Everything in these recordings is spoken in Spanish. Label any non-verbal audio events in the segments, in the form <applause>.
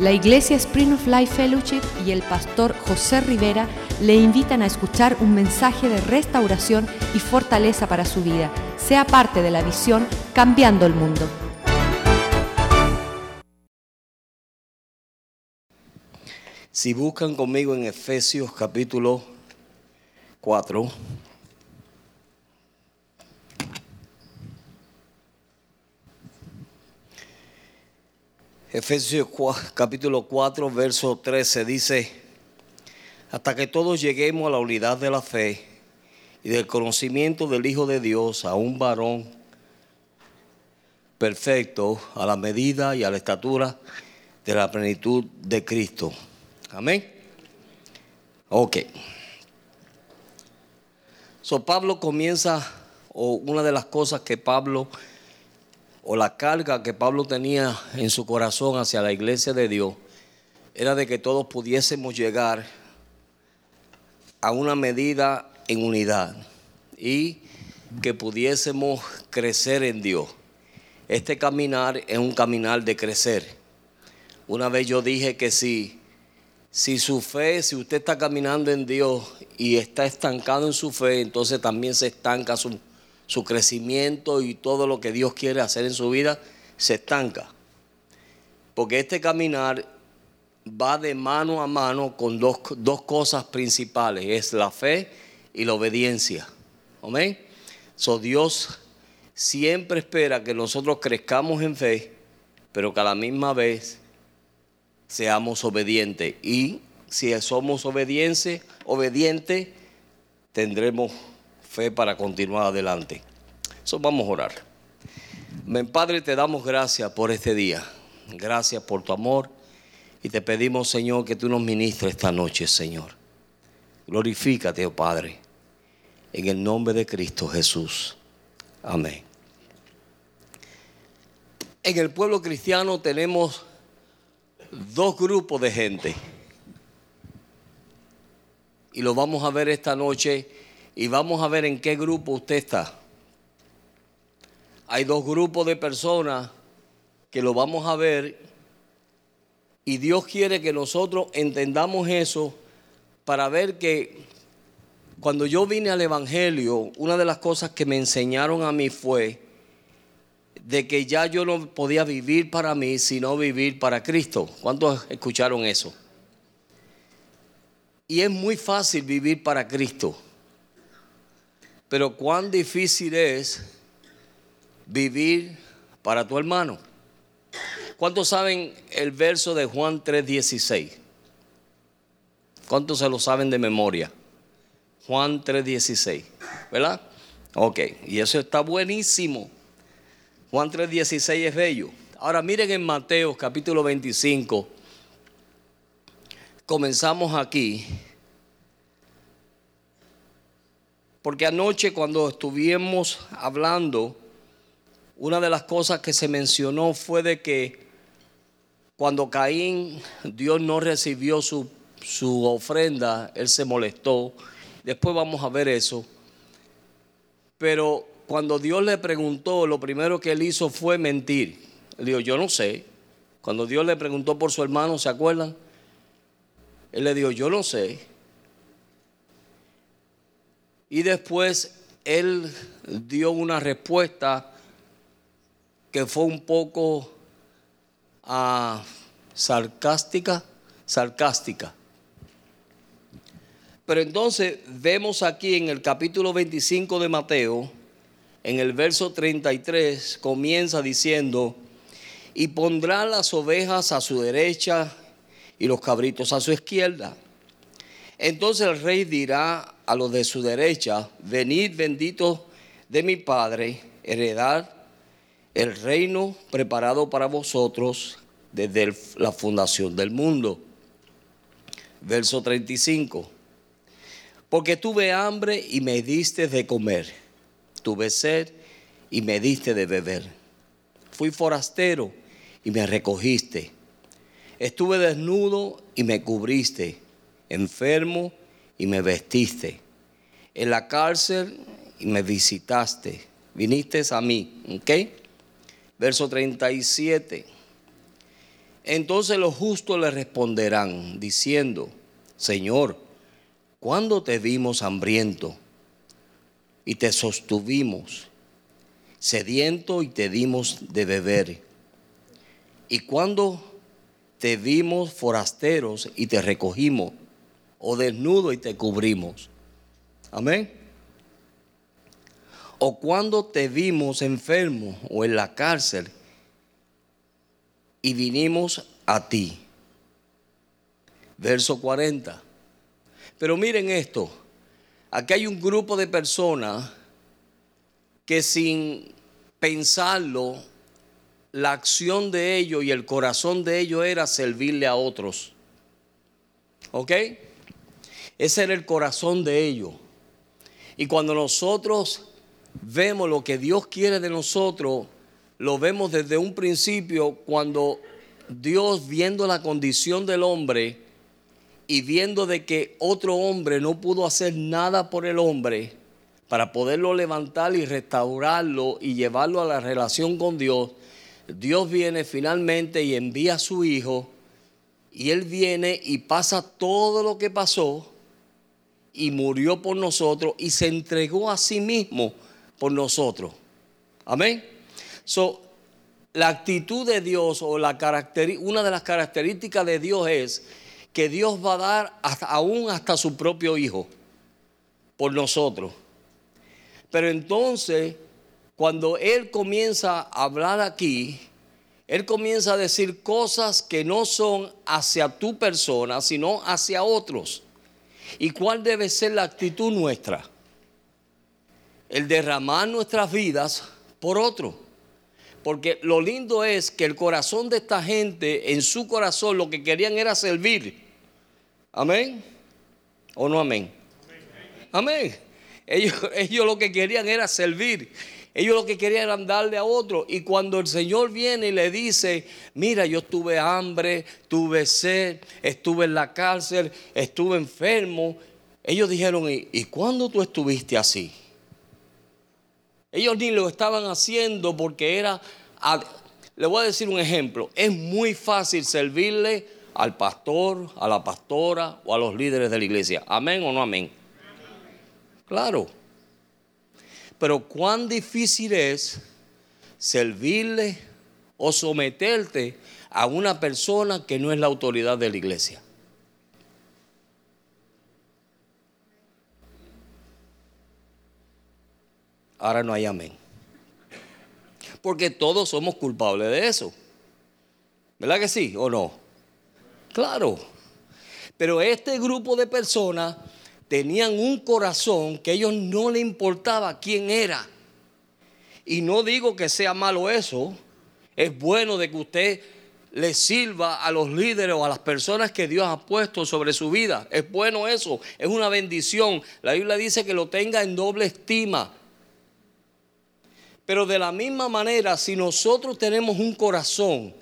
La Iglesia Spring of Life Fellowship y el pastor José Rivera le invitan a escuchar un mensaje de restauración y fortaleza para su vida. Sea parte de la visión Cambiando el Mundo. Si buscan conmigo en Efesios capítulo 4. Efesios capítulo 4, verso 13 dice, hasta que todos lleguemos a la unidad de la fe y del conocimiento del Hijo de Dios, a un varón perfecto, a la medida y a la estatura de la plenitud de Cristo. Amén. Ok. So Pablo comienza, o una de las cosas que Pablo o la carga que Pablo tenía en su corazón hacia la iglesia de Dios era de que todos pudiésemos llegar a una medida en unidad y que pudiésemos crecer en Dios. Este caminar es un caminar de crecer. Una vez yo dije que si, si su fe, si usted está caminando en Dios y está estancado en su fe, entonces también se estanca su, su crecimiento y todo lo que Dios quiere hacer en su vida se estanca. Porque este caminar va de mano a mano con dos, cosas principales, es la fe y la obediencia. Amén. So Dios siempre espera que nosotros crezcamos en fe, pero que a la misma vez seamos obedientes. Y si somos obedientes, obedientes, tendremos fe para continuar adelante. Eso vamos a orar. Padre, te damos gracias por este día. Gracias por tu amor. Y te pedimos, Señor, que tú nos ministres esta noche, Señor. Glorifícate, oh Padre, en el nombre de Cristo Jesús. Amén. En el pueblo cristiano tenemos dos grupos de gente. Y lo vamos a ver esta noche y vamos a ver en qué grupo usted está. Hay dos grupos de personas que lo vamos a ver y Dios quiere que nosotros entendamos eso para ver que cuando yo vine al Evangelio, una de las cosas que me enseñaron a mí fue de que ya yo no podía vivir para mí, sino vivir para Cristo. ¿Cuántos escucharon eso? Y es muy fácil vivir para Cristo. Pero cuán difícil es vivir para tu hermano. ¿Cuántos saben el verso de Juan 3:16? ¿Cuántos se lo saben de memoria? Juan 3:16, ¿verdad? Ok, y eso está buenísimo. Juan 3:16 es bello. Ahora miren en Mateo capítulo 25. Comenzamos aquí Porque anoche cuando estuvimos hablando, una de las cosas que se mencionó fue de que cuando Caín, Dios no recibió su, su ofrenda, él se molestó. Después vamos a ver eso. Pero cuando Dios le preguntó, lo primero que él hizo fue mentir. Él dijo, yo no sé. Cuando Dios le preguntó por su hermano, ¿se acuerdan? Él le dijo, yo no sé. Y después él dio una respuesta que fue un poco ah, sarcástica, sarcástica. Pero entonces vemos aquí en el capítulo 25 de Mateo, en el verso 33, comienza diciendo, y pondrá las ovejas a su derecha y los cabritos a su izquierda. Entonces el rey dirá a los de su derecha, venid benditos de mi Padre, heredad el reino preparado para vosotros desde la fundación del mundo. Verso 35. Porque tuve hambre y me diste de comer, tuve sed y me diste de beber. Fui forastero y me recogiste. Estuve desnudo y me cubriste enfermo y me vestiste, en la cárcel y me visitaste, viniste a mí, ¿ok? Verso 37. Entonces los justos le responderán diciendo, Señor, ¿cuándo te vimos hambriento y te sostuvimos, sediento y te dimos de beber? ¿Y cuándo te vimos forasteros y te recogimos, o desnudo y te cubrimos? Amén. O cuando te vimos enfermo o en la cárcel y vinimos a ti. Verso 40. Pero miren esto, aquí hay un grupo de personas que sin pensarlo, la acción de ellos y el corazón de ellos era servirle a otros. ¿Ok? Ese era el corazón de ellos. Y cuando nosotros vemos lo que Dios quiere de nosotros, lo vemos desde un principio cuando Dios viendo la condición del hombre y viendo de que otro hombre no pudo hacer nada por el hombre para poderlo levantar y restaurarlo y llevarlo a la relación con Dios, Dios viene finalmente y envía a su hijo y él viene y pasa todo lo que pasó y murió por nosotros y se entregó a sí mismo por nosotros. Amén. So, la actitud de Dios o la una de las características de Dios es que Dios va a dar aún hasta su propio hijo por nosotros. Pero entonces, cuando Él comienza a hablar aquí, Él comienza a decir cosas que no son hacia tu persona, sino hacia otros. ¿Y cuál debe ser la actitud nuestra? El derramar nuestras vidas por otro. Porque lo lindo es que el corazón de esta gente, en su corazón, lo que querían era servir. Amén. ¿O no amén? Amén. Ellos, <laughs> ellos lo que querían era servir. Ellos lo que querían era darle a otro. Y cuando el Señor viene y le dice, mira, yo tuve hambre, tuve sed, estuve en la cárcel, estuve enfermo. Ellos dijeron, ¿y, ¿y cuándo tú estuviste así? Ellos ni lo estaban haciendo porque era... Le voy a decir un ejemplo. Es muy fácil servirle al pastor, a la pastora o a los líderes de la iglesia. Amén o no amén. Claro. Pero cuán difícil es servirle o someterte a una persona que no es la autoridad de la iglesia. Ahora no hay amén. Porque todos somos culpables de eso. ¿Verdad que sí o no? Claro. Pero este grupo de personas tenían un corazón que a ellos no le importaba quién era. Y no digo que sea malo eso. Es bueno de que usted le sirva a los líderes o a las personas que Dios ha puesto sobre su vida. Es bueno eso, es una bendición. La Biblia dice que lo tenga en doble estima. Pero de la misma manera, si nosotros tenemos un corazón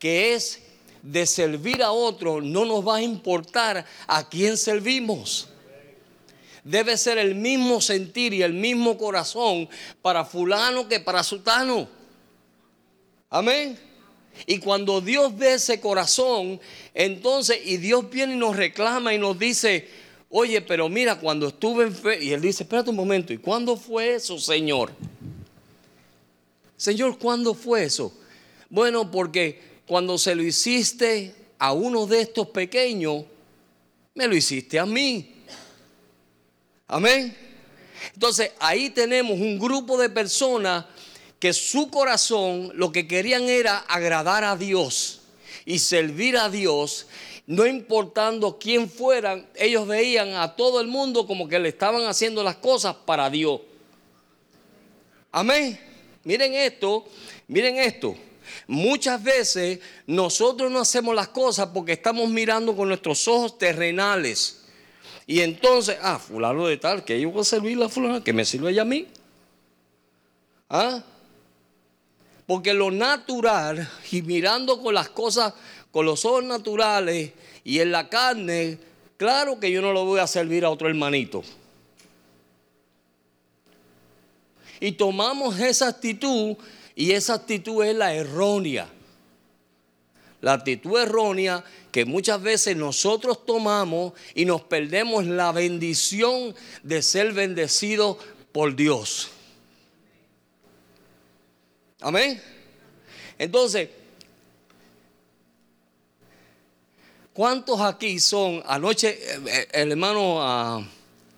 que es de servir a otro, no nos va a importar a quién servimos debe ser el mismo sentir y el mismo corazón para fulano que para sutano. Amén. Y cuando Dios ve ese corazón, entonces, y Dios viene y nos reclama y nos dice, oye, pero mira, cuando estuve en fe, y él dice, espérate un momento, ¿y cuándo fue eso, Señor? Señor, ¿cuándo fue eso? Bueno, porque cuando se lo hiciste a uno de estos pequeños, me lo hiciste a mí. Amén. Entonces ahí tenemos un grupo de personas que su corazón lo que querían era agradar a Dios y servir a Dios, no importando quién fueran, ellos veían a todo el mundo como que le estaban haciendo las cosas para Dios. Amén. Miren esto, miren esto. Muchas veces nosotros no hacemos las cosas porque estamos mirando con nuestros ojos terrenales. Y entonces, ah, fulano de tal, que yo voy a servirle a fulano, que me sirve ella a mí. ¿Ah? Porque lo natural, y mirando con las cosas, con los ojos naturales y en la carne, claro que yo no lo voy a servir a otro hermanito. Y tomamos esa actitud y esa actitud es la errónea. la actitud errónea que muchas veces nosotros tomamos y nos perdemos la bendición de ser bendecidos por Dios. Amén. Entonces, ¿cuántos aquí son? Anoche eh, eh, el hermano ah,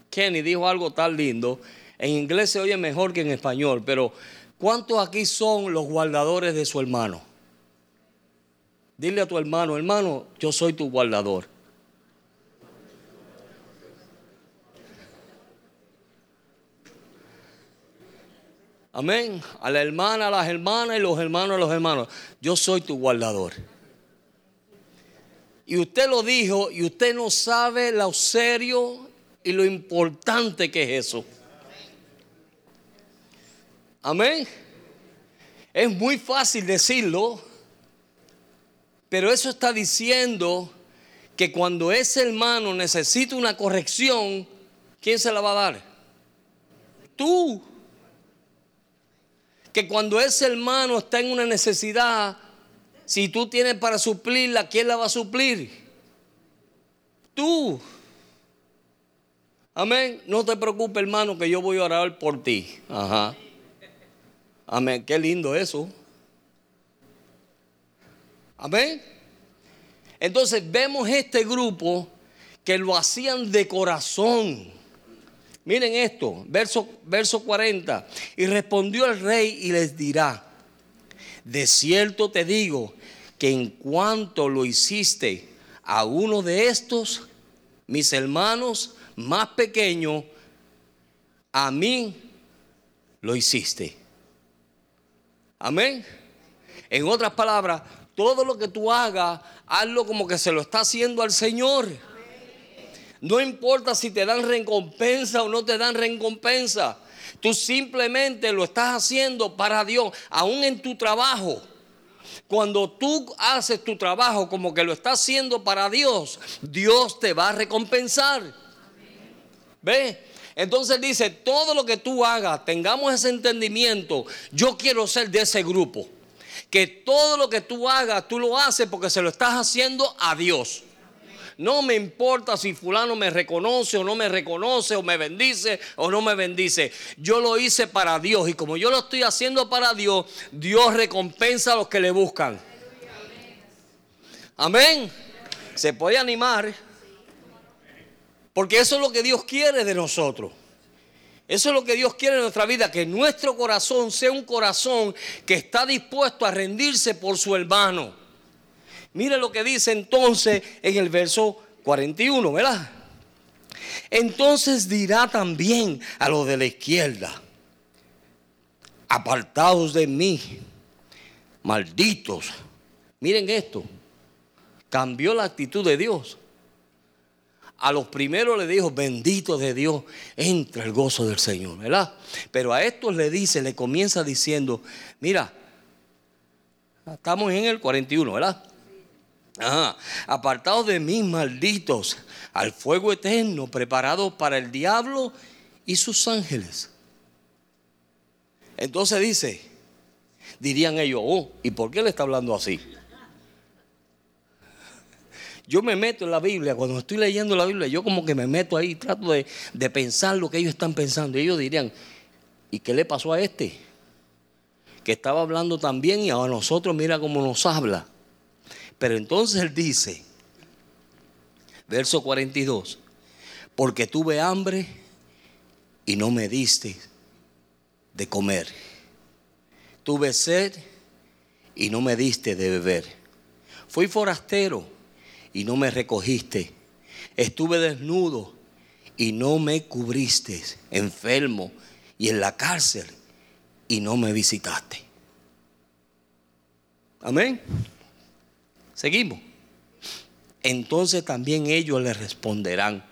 Kenny dijo algo tan lindo. En inglés se oye mejor que en español, pero ¿cuántos aquí son los guardadores de su hermano? Dile a tu hermano, hermano, yo soy tu guardador. Amén. A la hermana, a las hermanas y los hermanos a los hermanos. Yo soy tu guardador. Y usted lo dijo y usted no sabe lo serio y lo importante que es eso. Amén. Es muy fácil decirlo, pero eso está diciendo que cuando ese hermano necesita una corrección, ¿quién se la va a dar? Tú que cuando ese hermano está en una necesidad, si tú tienes para suplirla, ¿quién la va a suplir? Tú. Amén. No te preocupes, hermano, que yo voy a orar por ti. Ajá. Amén. Qué lindo eso. Amén. Entonces vemos este grupo que lo hacían de corazón. Miren esto, verso, verso 40. Y respondió el rey y les dirá, de cierto te digo que en cuanto lo hiciste a uno de estos, mis hermanos más pequeños, a mí lo hiciste. Amén. En otras palabras, todo lo que tú hagas, hazlo como que se lo está haciendo al Señor. No importa si te dan recompensa o no te dan recompensa. Tú simplemente lo estás haciendo para Dios, aún en tu trabajo. Cuando tú haces tu trabajo como que lo estás haciendo para Dios, Dios te va a recompensar. ¿Ve? Entonces dice, todo lo que tú hagas, tengamos ese entendimiento. Yo quiero ser de ese grupo. Que todo lo que tú hagas, tú lo haces porque se lo estás haciendo a Dios. No me importa si fulano me reconoce o no me reconoce, o me bendice o no me bendice. Yo lo hice para Dios y como yo lo estoy haciendo para Dios, Dios recompensa a los que le buscan. Amén. Se puede animar. Porque eso es lo que Dios quiere de nosotros. Eso es lo que Dios quiere en nuestra vida, que nuestro corazón sea un corazón que está dispuesto a rendirse por su hermano. Mire lo que dice entonces en el verso 41, ¿verdad? Entonces dirá también a los de la izquierda, apartados de mí, malditos. Miren esto, cambió la actitud de Dios. A los primeros le dijo, bendito de Dios, entra el gozo del Señor, ¿verdad? Pero a estos le dice, le comienza diciendo, mira, estamos en el 41, ¿verdad? apartados de mí, malditos, al fuego eterno preparado para el diablo y sus ángeles. Entonces dice, dirían ellos, oh, ¿y por qué le está hablando así? Yo me meto en la Biblia, cuando estoy leyendo la Biblia, yo como que me meto ahí, trato de, de pensar lo que ellos están pensando. Y ellos dirían, ¿y qué le pasó a este? Que estaba hablando también y a nosotros mira cómo nos habla. Pero entonces él dice, verso 42, porque tuve hambre y no me diste de comer. Tuve sed y no me diste de beber. Fui forastero y no me recogiste. Estuve desnudo y no me cubriste. Enfermo y en la cárcel y no me visitaste. Amén. Seguimos. Entonces también ellos le responderán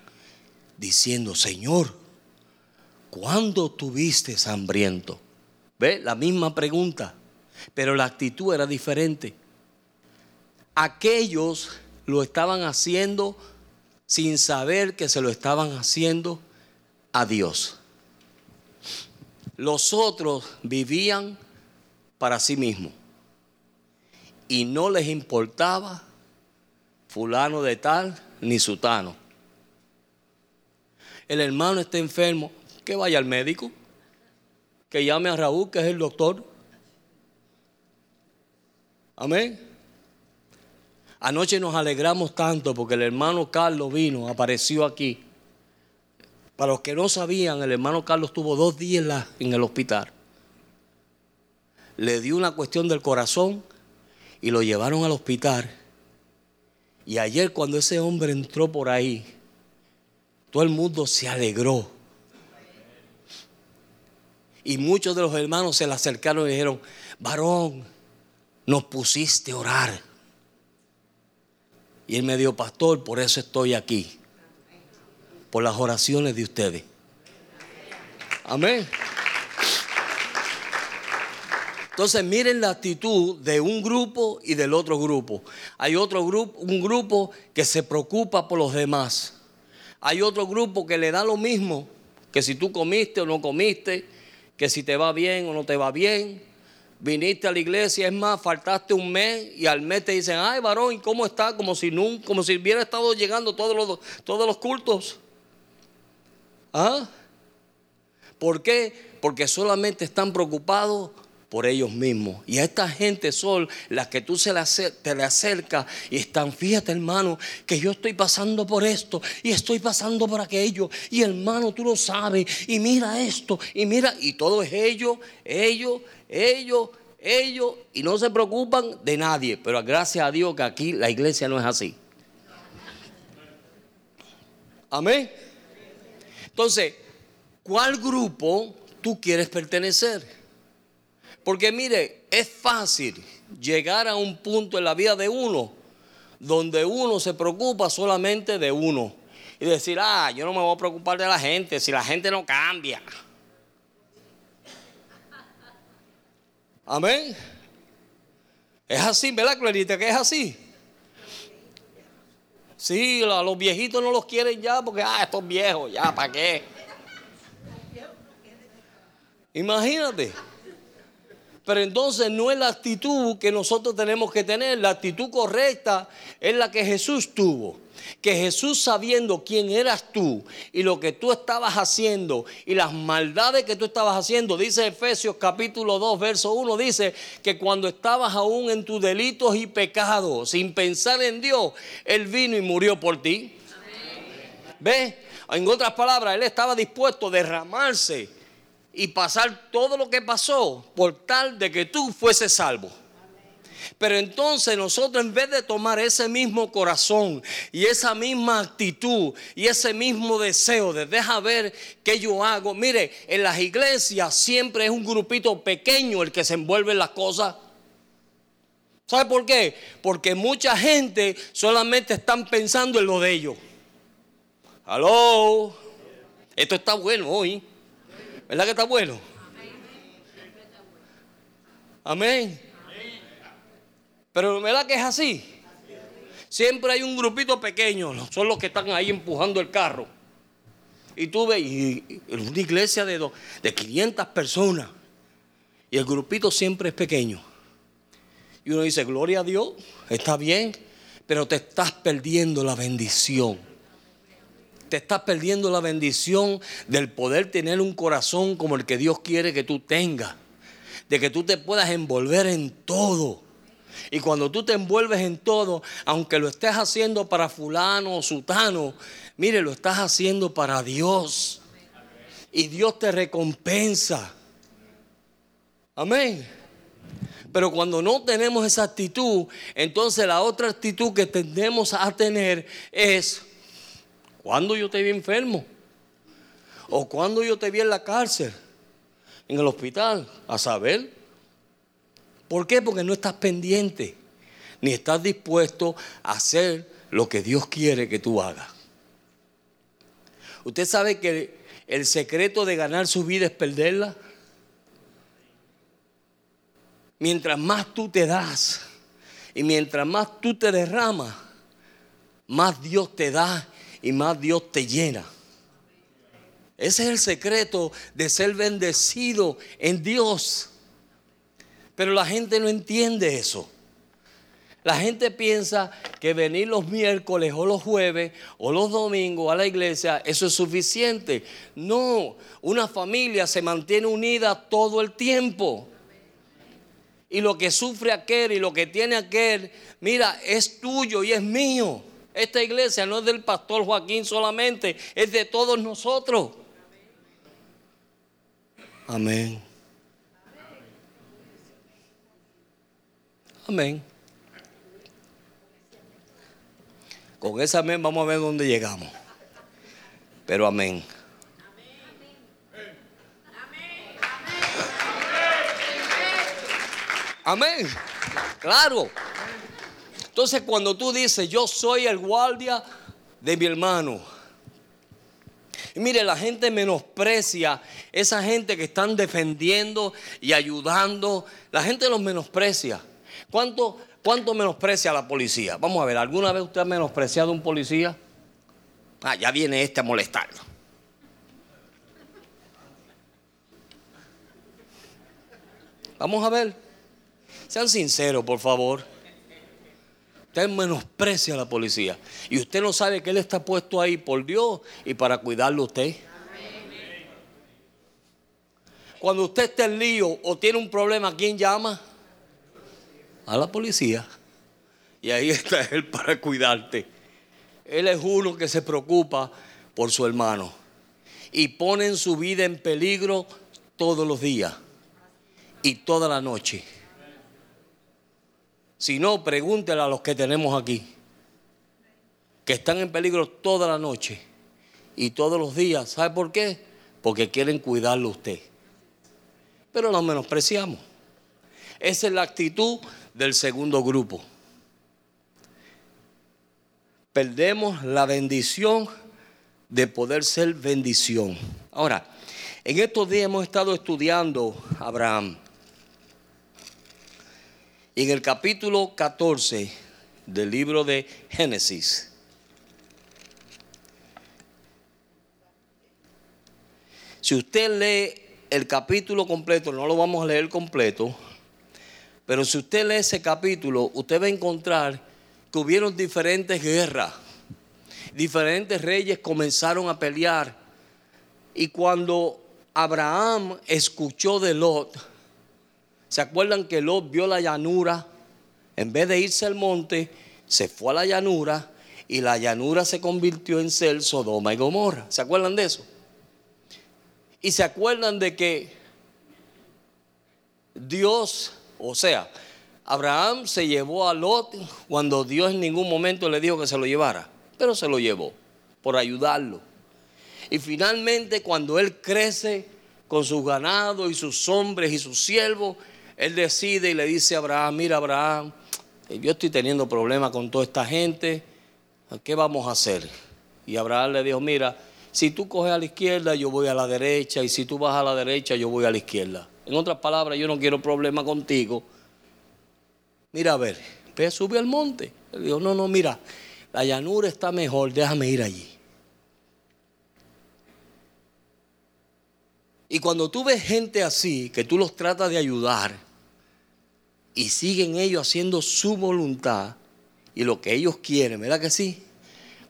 diciendo, Señor, ¿cuándo tuviste hambriento? ¿Ve? La misma pregunta, pero la actitud era diferente. Aquellos lo estaban haciendo sin saber que se lo estaban haciendo a Dios. Los otros vivían para sí mismos y no les importaba fulano de tal ni sutano. El hermano está enfermo, que vaya al médico, que llame a Raúl, que es el doctor. Amén. Anoche nos alegramos tanto porque el hermano Carlos vino, apareció aquí. Para los que no sabían, el hermano Carlos tuvo dos días en el hospital. Le dio una cuestión del corazón y lo llevaron al hospital. Y ayer cuando ese hombre entró por ahí, todo el mundo se alegró. Y muchos de los hermanos se le acercaron y dijeron, varón, nos pusiste orar. Y él me dijo, pastor, por eso estoy aquí. Por las oraciones de ustedes. Amén. Entonces miren la actitud de un grupo y del otro grupo. Hay otro grupo, un grupo que se preocupa por los demás. Hay otro grupo que le da lo mismo, que si tú comiste o no comiste, que si te va bien o no te va bien. Viniste a la iglesia, es más, faltaste un mes y al mes te dicen, ay varón, ¿cómo está? Como si nunca, como si hubiera estado llegando todos los, todos los cultos. ¿Ah? ¿Por qué? Porque solamente están preocupados por ellos mismos. Y a esta gente son las que tú se te le acercas y están, fíjate hermano, que yo estoy pasando por esto y estoy pasando por aquello. Y hermano, tú lo sabes. Y mira esto, y mira, y todo es ellos, ellos, ellos, ellos. Y no se preocupan de nadie. Pero gracias a Dios que aquí la iglesia no es así. Amén. Entonces, ¿cuál grupo tú quieres pertenecer? Porque mire, es fácil llegar a un punto en la vida de uno donde uno se preocupa solamente de uno. Y decir, ah, yo no me voy a preocupar de la gente si la gente no cambia. Amén. Es así, ¿verdad, Clarita? Que es así. Sí, los viejitos no los quieren ya porque, ah, estos viejos, ya, ¿para qué? Imagínate. Pero entonces no es la actitud que nosotros tenemos que tener. La actitud correcta es la que Jesús tuvo. Que Jesús sabiendo quién eras tú y lo que tú estabas haciendo y las maldades que tú estabas haciendo, dice Efesios capítulo 2, verso 1, dice que cuando estabas aún en tus delitos y pecados, sin pensar en Dios, Él vino y murió por ti. ¿Ves? En otras palabras, Él estaba dispuesto a derramarse y pasar todo lo que pasó por tal de que tú fueses salvo. Pero entonces nosotros en vez de tomar ese mismo corazón y esa misma actitud y ese mismo deseo de deja ver qué yo hago, mire, en las iglesias siempre es un grupito pequeño el que se envuelve en las cosas. ¿Sabe por qué? Porque mucha gente solamente están pensando en lo de ellos. Aló, esto está bueno hoy. ¿Verdad que está bueno? Amén. Pero ¿verdad que es así? Siempre hay un grupito pequeño, son los que están ahí empujando el carro. Y tú ves, una iglesia de, de 500 personas, y el grupito siempre es pequeño. Y uno dice, gloria a Dios, está bien, pero te estás perdiendo la bendición te estás perdiendo la bendición del poder tener un corazón como el que Dios quiere que tú tengas. De que tú te puedas envolver en todo. Y cuando tú te envuelves en todo, aunque lo estés haciendo para fulano o sutano, mire, lo estás haciendo para Dios. Y Dios te recompensa. Amén. Pero cuando no tenemos esa actitud, entonces la otra actitud que tendemos a tener es ¿Cuándo yo te vi enfermo? ¿O cuándo yo te vi en la cárcel? En el hospital, a saber. ¿Por qué? Porque no estás pendiente, ni estás dispuesto a hacer lo que Dios quiere que tú hagas. Usted sabe que el secreto de ganar su vida es perderla. Mientras más tú te das y mientras más tú te derramas, más Dios te da y más Dios te llena. Ese es el secreto de ser bendecido en Dios. Pero la gente no entiende eso. La gente piensa que venir los miércoles o los jueves o los domingos a la iglesia, eso es suficiente. No, una familia se mantiene unida todo el tiempo. Y lo que sufre aquel y lo que tiene aquel, mira, es tuyo y es mío. Esta iglesia no es del pastor Joaquín solamente, es de todos nosotros. Amén. Amén. Con ese amén vamos a ver dónde llegamos. Pero amén. Amén. Claro. Entonces cuando tú dices, yo soy el guardia de mi hermano. Mire, la gente menosprecia esa gente que están defendiendo y ayudando. La gente los menosprecia. ¿Cuánto, ¿Cuánto menosprecia a la policía? Vamos a ver, ¿alguna vez usted ha menospreciado a un policía? Ah, ya viene este a molestarlo. Vamos a ver. Sean sinceros, por favor. Usted menosprecia a la policía. Y usted no sabe que él está puesto ahí por Dios y para cuidarlo a usted. Cuando usted está en lío o tiene un problema, ¿quién llama? a la policía y ahí <laughs> está Él para cuidarte. Él es uno que se preocupa por su hermano y pone su vida en peligro todos los días y toda la noche. Si no, pregúntele a los que tenemos aquí, que están en peligro toda la noche y todos los días. ¿Sabe por qué? Porque quieren cuidarlo usted. Pero lo menospreciamos. Esa es la actitud del segundo grupo. Perdemos la bendición de poder ser bendición. Ahora, en estos días hemos estado estudiando a Abraham. En el capítulo 14 del libro de Génesis, si usted lee el capítulo completo, no lo vamos a leer completo, pero si usted lee ese capítulo, usted va a encontrar que hubieron diferentes guerras. Diferentes reyes comenzaron a pelear. Y cuando Abraham escuchó de Lot, ¿se acuerdan que Lot vio la llanura? En vez de irse al monte, se fue a la llanura y la llanura se convirtió en ser Sodoma y Gomorra. ¿Se acuerdan de eso? Y se acuerdan de que Dios o sea, Abraham se llevó a Lot cuando Dios en ningún momento le dijo que se lo llevara, pero se lo llevó por ayudarlo. Y finalmente cuando él crece con sus ganados y sus hombres y sus siervos, él decide y le dice a Abraham, mira Abraham, yo estoy teniendo problemas con toda esta gente, ¿qué vamos a hacer? Y Abraham le dijo, mira, si tú coges a la izquierda, yo voy a la derecha, y si tú vas a la derecha, yo voy a la izquierda. En otras palabras, yo no quiero problema contigo. Mira, a ver, ve, sube al monte. Él dijo, no, no, mira, la llanura está mejor, déjame ir allí. Y cuando tú ves gente así, que tú los tratas de ayudar, y siguen ellos haciendo su voluntad y lo que ellos quieren, ¿verdad que sí?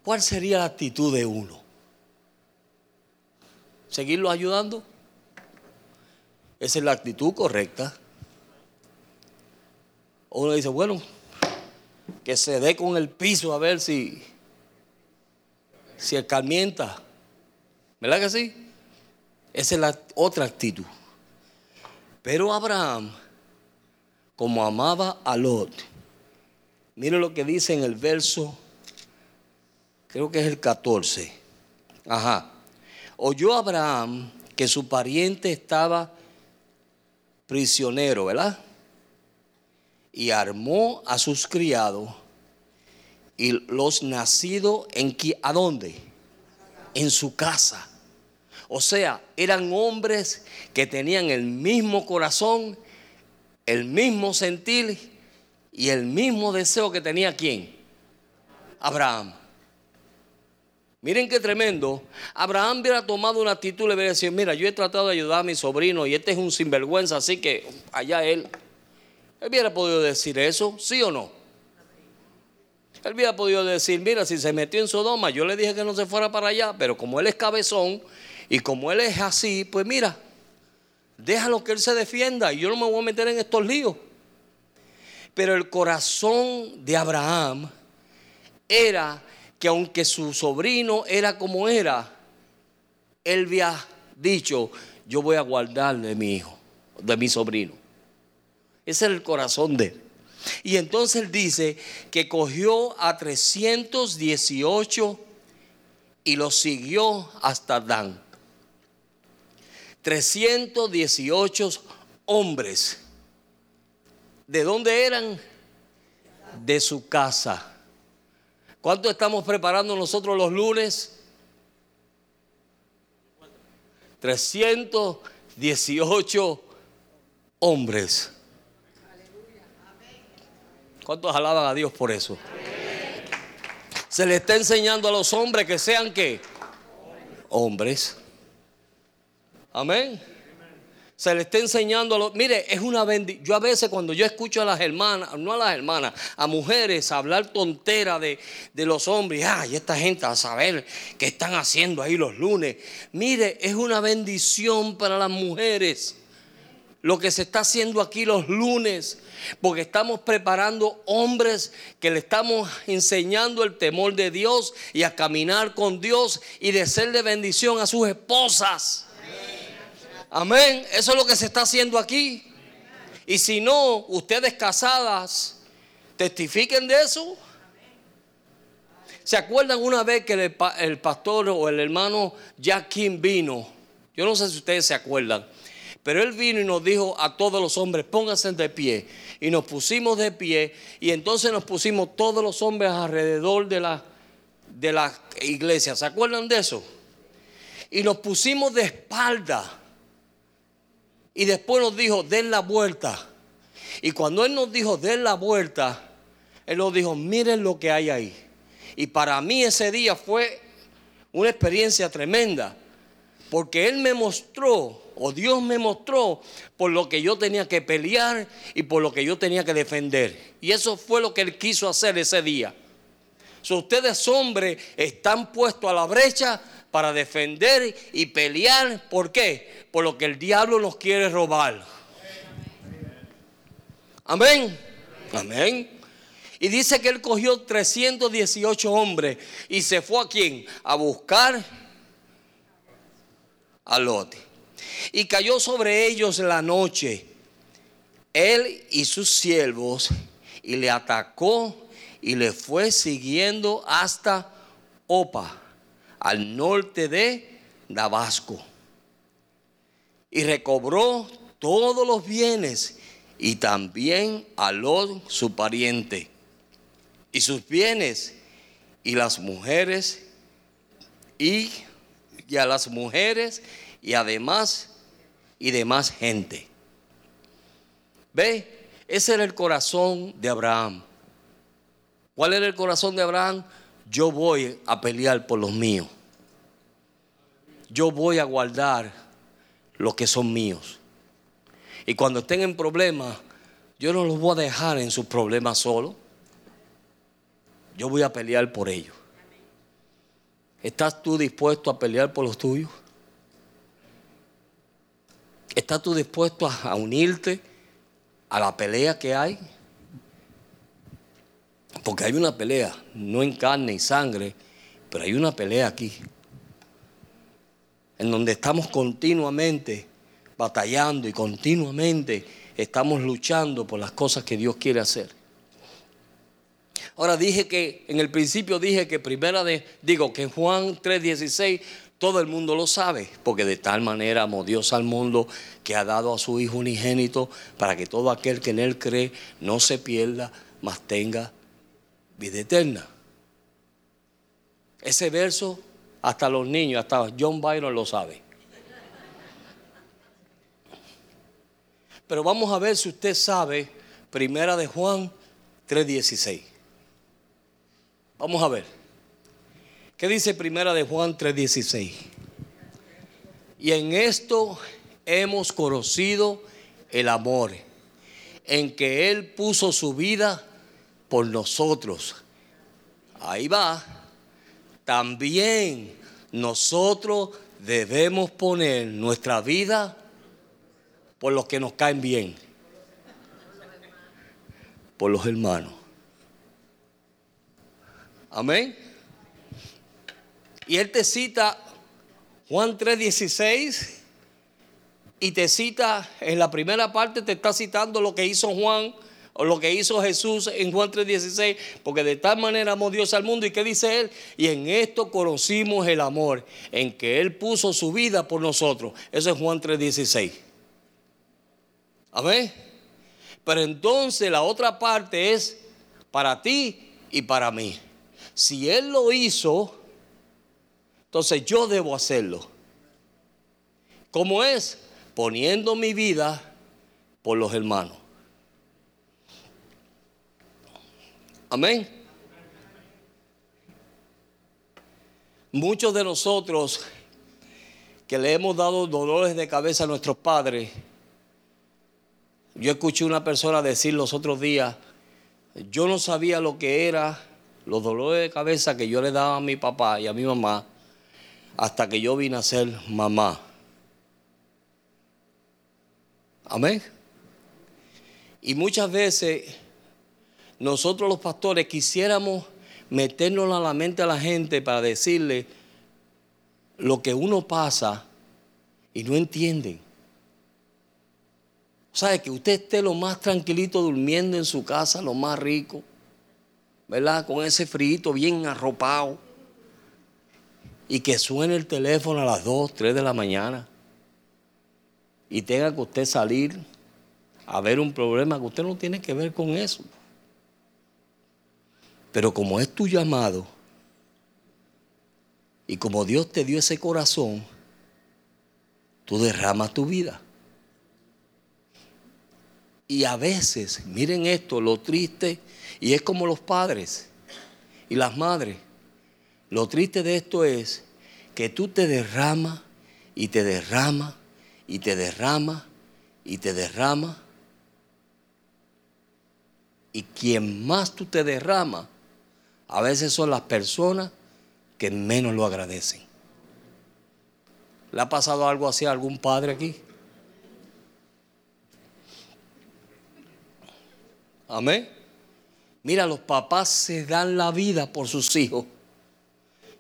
¿Cuál sería la actitud de uno? ¿Seguirlos ayudando? Esa es la actitud correcta. Uno dice, bueno, que se dé con el piso a ver si, si escarmienta. ¿Verdad que sí? Esa es la otra actitud. Pero Abraham, como amaba a Lot, mire lo que dice en el verso, creo que es el 14. Ajá. Oyó Abraham que su pariente estaba prisionero, ¿verdad? Y armó a sus criados y los nacidos en ¿a dónde? En su casa. O sea, eran hombres que tenían el mismo corazón, el mismo sentir y el mismo deseo que tenía quién? Abraham. Miren qué tremendo. Abraham hubiera tomado una actitud le hubiera decir, mira, yo he tratado de ayudar a mi sobrino y este es un sinvergüenza, así que allá él. Él hubiera podido decir eso, ¿sí o no? Él hubiera podido decir, mira, si se metió en Sodoma, yo le dije que no se fuera para allá, pero como él es cabezón y como él es así, pues mira, déjalo que él se defienda y yo no me voy a meter en estos líos. Pero el corazón de Abraham era que aunque su sobrino era como era, él había dicho, yo voy a guardar de mi hijo, de mi sobrino. Ese es el corazón de él. Y entonces él dice que cogió a 318 y lo siguió hasta Dan. 318 hombres. ¿De dónde eran? De su casa. ¿Cuánto estamos preparando nosotros los lunes? 318 hombres. ¿Cuántos alaban a Dios por eso? Se le está enseñando a los hombres que sean qué? Hombres. Amén. Se le está enseñando a los... Mire, es una bendición. Yo a veces cuando yo escucho a las hermanas, no a las hermanas, a mujeres hablar tontera de, de los hombres, ay, esta gente a saber qué están haciendo ahí los lunes. Mire, es una bendición para las mujeres lo que se está haciendo aquí los lunes, porque estamos preparando hombres que le estamos enseñando el temor de Dios y a caminar con Dios y de ser de bendición a sus esposas. Amén. Eso es lo que se está haciendo aquí. Y si no, ustedes casadas, testifiquen de eso. ¿Se acuerdan una vez que el, pastor o el hermano Jack King vino? Yo no sé si ustedes se acuerdan. Pero él vino y nos dijo a todos los hombres, pónganse de pie. Y nos pusimos de pie y entonces nos pusimos todos los hombres alrededor de la, de la iglesia. ¿Se acuerdan de eso? Y nos pusimos de espalda. Y después nos dijo, den la vuelta. Y cuando Él nos dijo, den la vuelta, Él nos dijo, miren lo que hay ahí. Y para mí ese día fue una experiencia tremenda. Porque Él me mostró o Dios me mostró por lo que yo tenía que pelear y por lo que yo tenía que defender. Y eso fue lo que Él quiso hacer ese día. Si ustedes hombres están puestos a la brecha para defender y pelear. ¿Por qué? Por lo que el diablo nos quiere robar. Amén. Amén. Y dice que él cogió 318 hombres y se fue a quién? A buscar a Lot y cayó sobre ellos la noche, él y sus siervos, y le atacó y le fue siguiendo hasta Opa, al norte de Damasco. Y recobró todos los bienes y también a Lot su pariente y sus bienes y las mujeres y, y a las mujeres y además y demás gente. ¿Ve? Ese era el corazón de Abraham. ¿Cuál era el corazón de Abraham? Yo voy a pelear por los míos. Yo voy a guardar los que son míos. Y cuando estén en problemas, yo no los voy a dejar en sus problemas solo. Yo voy a pelear por ellos. ¿Estás tú dispuesto a pelear por los tuyos? ¿Estás tú dispuesto a, unirte a la pelea que hay? Porque hay una pelea, no en carne y sangre, pero hay una pelea aquí, en donde estamos continuamente batallando y continuamente estamos luchando por las cosas que Dios quiere hacer. Ahora dije que, en el principio dije que primera de, digo que en Juan 3:16 todo el mundo lo sabe, porque de tal manera amó Dios al mundo que ha dado a su Hijo unigénito para que todo aquel que en Él cree no se pierda, mas tenga vida eterna. Ese verso, hasta los niños, hasta John Byron lo sabe. Pero vamos a ver si usted sabe, primera de Juan 3.16. Vamos a ver. ¿Qué dice primera de Juan 3:16? Y en esto hemos conocido el amor, en que Él puso su vida por nosotros. ahí va, también nosotros debemos poner nuestra vida por los que nos caen bien, por los hermanos. Amén. Y él te cita Juan 3:16 y te cita en la primera parte, te está citando lo que hizo Juan lo que hizo Jesús en Juan 3:16, porque de tal manera amó Dios al mundo. ¿Y qué dice él? Y en esto conocimos el amor, en que Él puso su vida por nosotros. Eso es Juan 3:16. Amén. Pero entonces la otra parte es para ti y para mí. Si Él lo hizo, entonces yo debo hacerlo. ¿Cómo es? Poniendo mi vida por los hermanos. Amén. Muchos de nosotros que le hemos dado dolores de cabeza a nuestros padres, yo escuché una persona decir los otros días, yo no sabía lo que era los dolores de cabeza que yo le daba a mi papá y a mi mamá hasta que yo vine a ser mamá. Amén. Y muchas veces nosotros los pastores quisiéramos meternos a la mente a la gente para decirle lo que uno pasa y no entienden. ¿Sabe? Que usted esté lo más tranquilito durmiendo en su casa, lo más rico, ¿verdad? Con ese frío bien arropado. Y que suene el teléfono a las 2, 3 de la mañana. Y tenga que usted salir a ver un problema que usted no tiene que ver con eso. Pero como es tu llamado y como Dios te dio ese corazón, tú derramas tu vida. Y a veces, miren esto, lo triste, y es como los padres y las madres. Lo triste de esto es que tú te derramas y te derramas y te derramas y te derramas. Y quien más tú te derramas, a veces son las personas que menos lo agradecen. ¿Le ha pasado algo así a algún padre aquí? Amén. Mira, los papás se dan la vida por sus hijos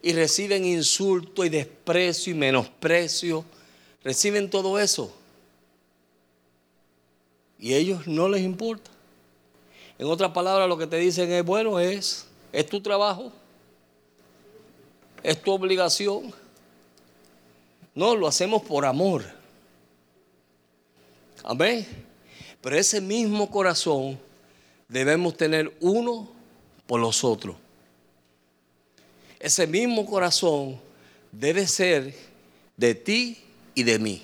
y reciben insulto y desprecio y menosprecio. Reciben todo eso. Y a ellos no les importa. En otras palabras, lo que te dicen es, bueno, es es tu trabajo, es tu obligación. No, lo hacemos por amor. Amén. Pero ese mismo corazón debemos tener uno por los otros. Ese mismo corazón debe ser de ti y de mí.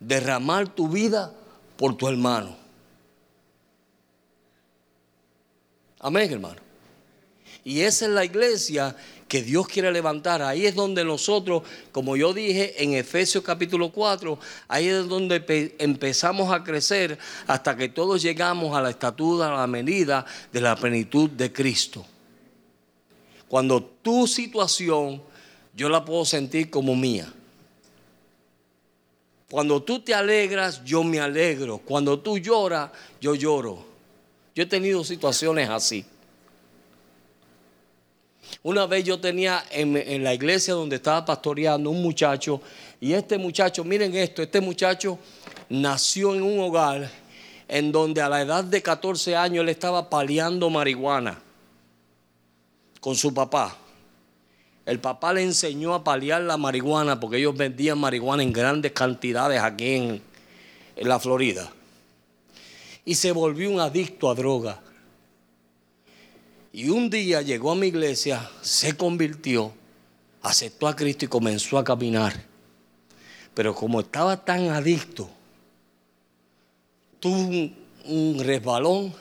Derramar tu vida por tu hermano. Amén, hermano. Y esa es la iglesia que Dios quiere levantar. Ahí es donde nosotros, como yo dije en Efesios capítulo 4, ahí es donde empezamos a crecer hasta que todos llegamos a la estatura, a la medida de la plenitud de Cristo. Cuando tu situación yo la puedo sentir como mía. Cuando tú te alegras, yo me alegro. Cuando tú lloras, yo lloro. Yo he tenido situaciones así. Una vez yo tenía en, la iglesia donde estaba pastoreando un muchacho y este muchacho, miren esto, este muchacho nació en un hogar en donde a la edad de 14 años él estaba paliando marihuana con su papá. El papá le enseñó a paliar la marihuana porque ellos vendían marihuana en grandes cantidades aquí en, en la Florida. Y se volvió un adicto a droga. Y un día llegó a mi iglesia, se convirtió, aceptó a Cristo y comenzó a caminar. Pero como estaba tan adicto, tuvo un, resbalón,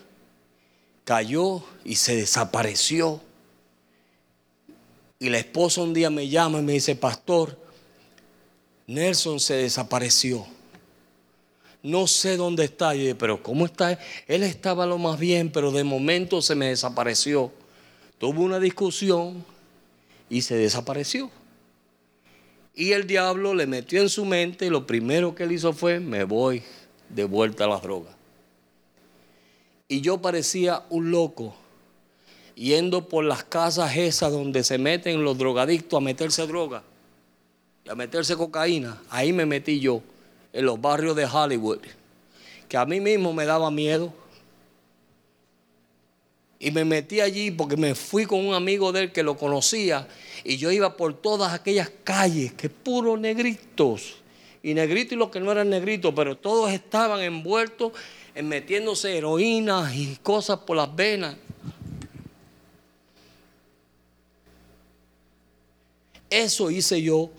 cayó y se desapareció. Y la esposa un día me llama y me dice, pastor, Nelson se desapareció. No sé dónde está. pero ¿cómo está? Él estaba lo más bien, pero de momento se me desapareció. tuvo una discusión y se desapareció. Y el diablo le metió en su mente y lo primero que él hizo fue, me voy de vuelta a las drogas. Y yo parecía un loco yendo por las casas esas donde se meten los drogadictos a meterse droga y a meterse cocaína. Ahí me metí yo, en los barrios de Hollywood, que a mí mismo me daba miedo. Y me metí allí porque me fui con un amigo de él que lo conocía y yo iba por todas aquellas calles, que puros negritos. Y negritos y los que no eran negritos, pero todos estaban envueltos en metiéndose heroínas y cosas por las venas. Eso hice yo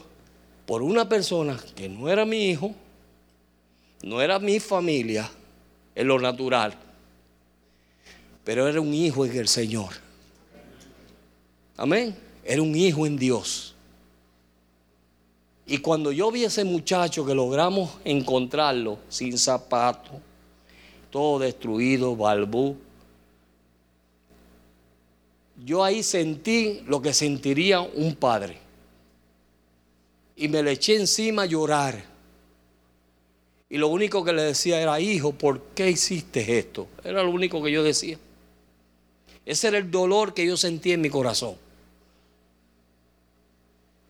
por una persona que no era mi hijo, no era mi familia en lo natural, pero era un hijo en el Señor. Amén. Era un hijo en Dios. Y cuando yo vi a ese muchacho que logramos encontrarlo sin zapato, todo destruido, balbú, yo ahí sentí lo que sentiría un padre. Y me le eché encima a llorar. Y lo único que le decía era, hijo, ¿por qué hiciste esto? Era lo único que yo decía. Ese era el dolor que yo sentí en mi corazón.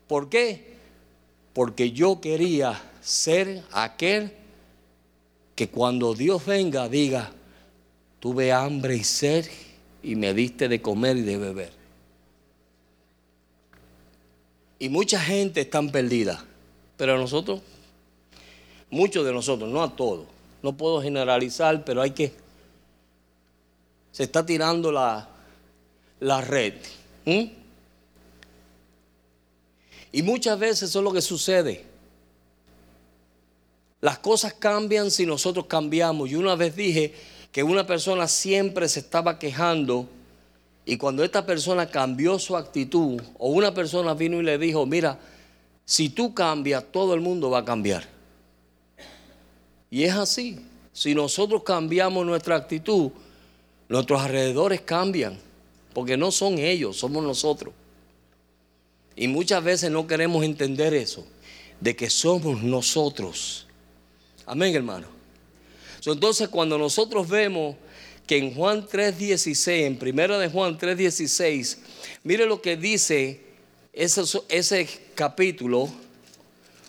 ¿Por qué? Porque yo quería ser aquel que cuando Dios venga diga, tuve hambre y sed y me diste de comer y de beber. Y mucha gente está perdida, pero nosotros, muchos de nosotros, no a todos, no puedo generalizar, pero hay que, se está tirando la, la red. Y muchas veces eso es lo que sucede. Las cosas cambian si nosotros cambiamos. Y una vez dije que una persona siempre se estaba quejando y cuando esta persona cambió su actitud o una persona vino y le dijo, mira, si tú cambias, todo el mundo va a cambiar. Y es así. Si nosotros cambiamos nuestra actitud, nuestros alrededores cambian, porque no son ellos, somos nosotros. Y muchas veces no queremos entender eso, de que somos nosotros. Amén, hermano. Entonces, cuando nosotros vemos que en Juan 3.16, en primera de Juan 3.16, mire lo que dice ese, ese capítulo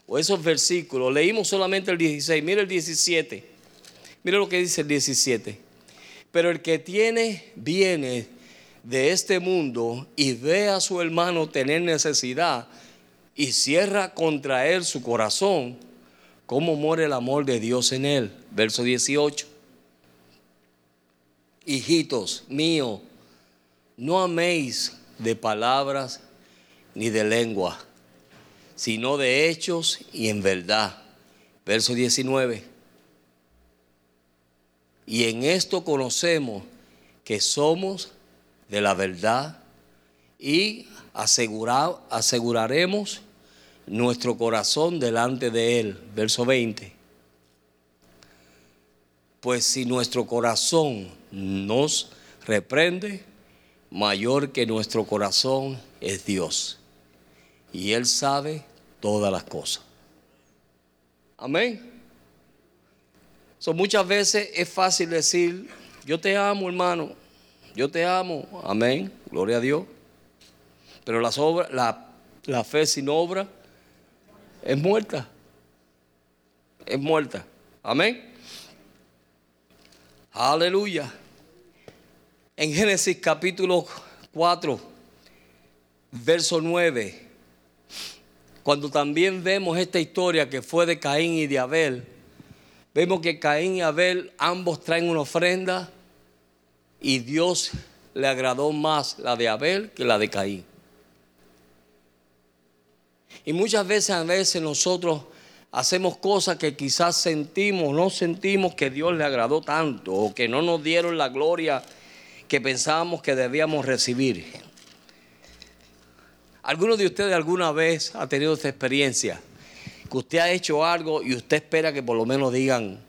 o esos versículos. Leímos solamente el 16, mire el 17. Mire lo que dice el 17. Pero el que tiene bienes de este mundo y ve a su hermano tener necesidad y cierra contra él su corazón, ¿cómo muere el amor de Dios en él? Verso 18. Hijitos míos, no améis de palabras ni de lengua, sino de hechos y en verdad. Verso 19. Y en esto conocemos que somos de la verdad y aseguraremos nuestro corazón delante de Él. Verso 20. Pues si nuestro corazón nos reprende, mayor que nuestro corazón es Dios. Y Él sabe todas las cosas. Amén. muchas veces es fácil decir, yo te amo hermano, yo te amo, amén, gloria a Dios. Pero las obras, la, la fe sin obra es muerta. Es muerta. Amén. Aleluya. En Génesis capítulo 4, verso 9, cuando también vemos esta historia que fue de Caín y de Abel, vemos que Caín y Abel ambos traen una ofrenda y Dios le agradó más la de Abel que la de Caín. Y muchas veces a veces nosotros hacemos cosas que quizás sentimos, no sentimos que Dios le agradó tanto o que no nos dieron la gloria que pensábamos que debíamos recibir. ¿Alguno de ustedes alguna vez ha tenido esta experiencia? Que usted ha hecho algo y usted espera que por lo menos digan,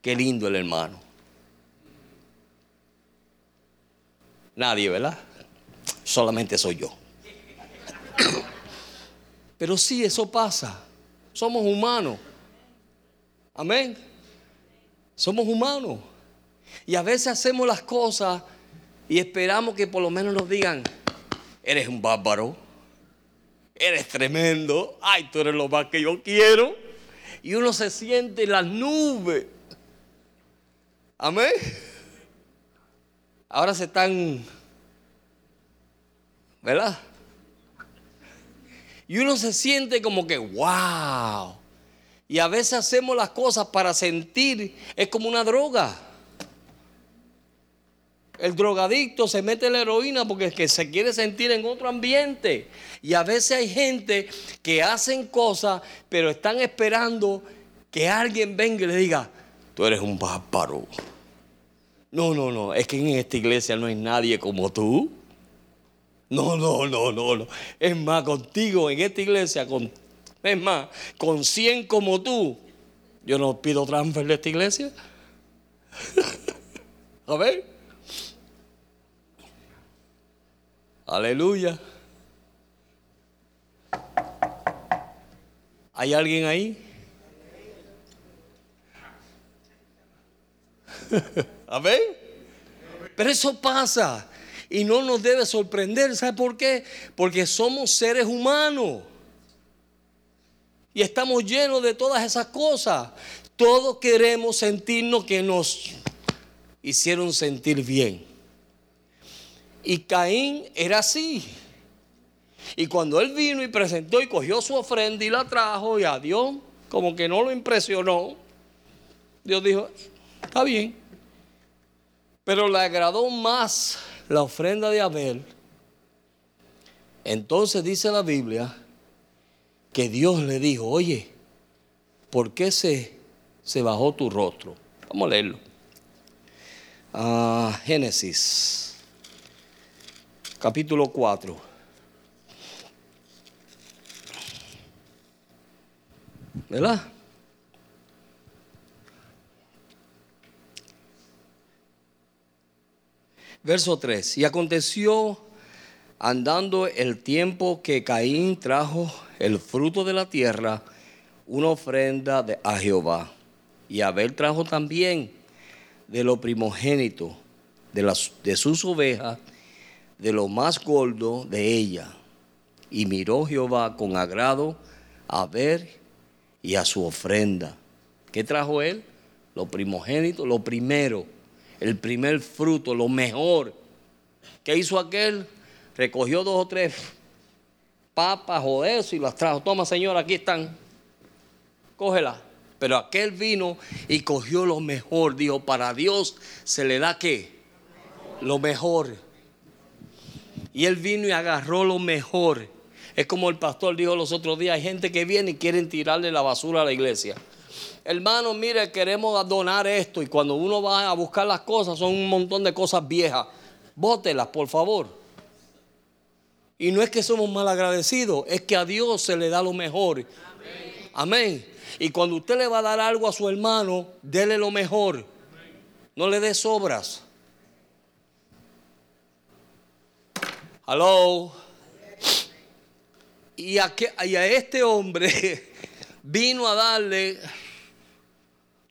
qué lindo el hermano. Nadie, ¿verdad? solamente soy yo. <coughs> Pero sí, eso pasa. Somos humanos. Amén. Somos humanos. Y a veces hacemos las cosas y esperamos que por lo menos nos digan, eres un bárbaro, eres tremendo, ay, tú eres lo más que yo quiero. Y uno se siente en las nubes. Amén. Ahora se están, ¿verdad? Y uno se siente como que, wow. Y a veces hacemos las cosas para sentir, es como una droga. El drogadicto se mete la heroína porque es que se quiere sentir en otro ambiente. Y a veces hay gente que hacen cosas, pero están esperando que alguien venga y le diga, tú eres un bárbaro. No, no, no, es que en esta iglesia no hay nadie como tú. No, no, no, no, no. Es más, contigo en esta iglesia, con, es más, con 100 como tú, yo no pido transfer de esta iglesia. <laughs> A ver. Aleluya. ¿Hay alguien ahí? <laughs> Amén. Pero eso pasa y no nos debe sorprender. ¿Sabe por qué? Porque somos seres humanos. Y estamos llenos de todas esas cosas. Todos queremos sentirnos que nos hicieron sentir bien. Y Caín era así. Y cuando él vino y presentó y cogió su ofrenda y la trajo y a Dios como que no lo impresionó, Dios dijo, está bien. Pero le agradó más la ofrenda de Abel. Entonces dice la Biblia que Dios le dijo, oye, ¿por qué se, se bajó tu rostro? Vamos a leerlo. Ah, Génesis, capítulo 4. ¿Verdad? Verso 3. Y aconteció andando el tiempo que Caín trajo el fruto de la tierra, una ofrenda a Jehová. Y Abel trajo también de lo primogénito, de sus ovejas, de lo más gordo de ella. Y miró Jehová con agrado a Abel y a su ofrenda. ¿Qué trajo él? Lo primogénito, lo primero el primer fruto, lo mejor. ¿Qué hizo aquel? Recogió dos o tres papas o eso y las trajo. Toma, señor, aquí están. Cógela. Pero aquel vino y cogió lo mejor. Dijo, para Dios se le da qué? Lo mejor. Y él vino y agarró lo mejor. Es como el pastor dijo los otros días, hay gente que viene y quieren tirarle la basura a la iglesia hermano, mire, queremos donar esto. Y cuando uno va a buscar las cosas, son un montón de cosas viejas. Bótelas, por favor. Y no es que somos mal agradecidos, es que a Dios se le da lo mejor. Amén. Y cuando usted le va a dar algo a su hermano, dele lo mejor. No le dé sobras. Hello. Y a, y a este hombre <laughs> vino a darle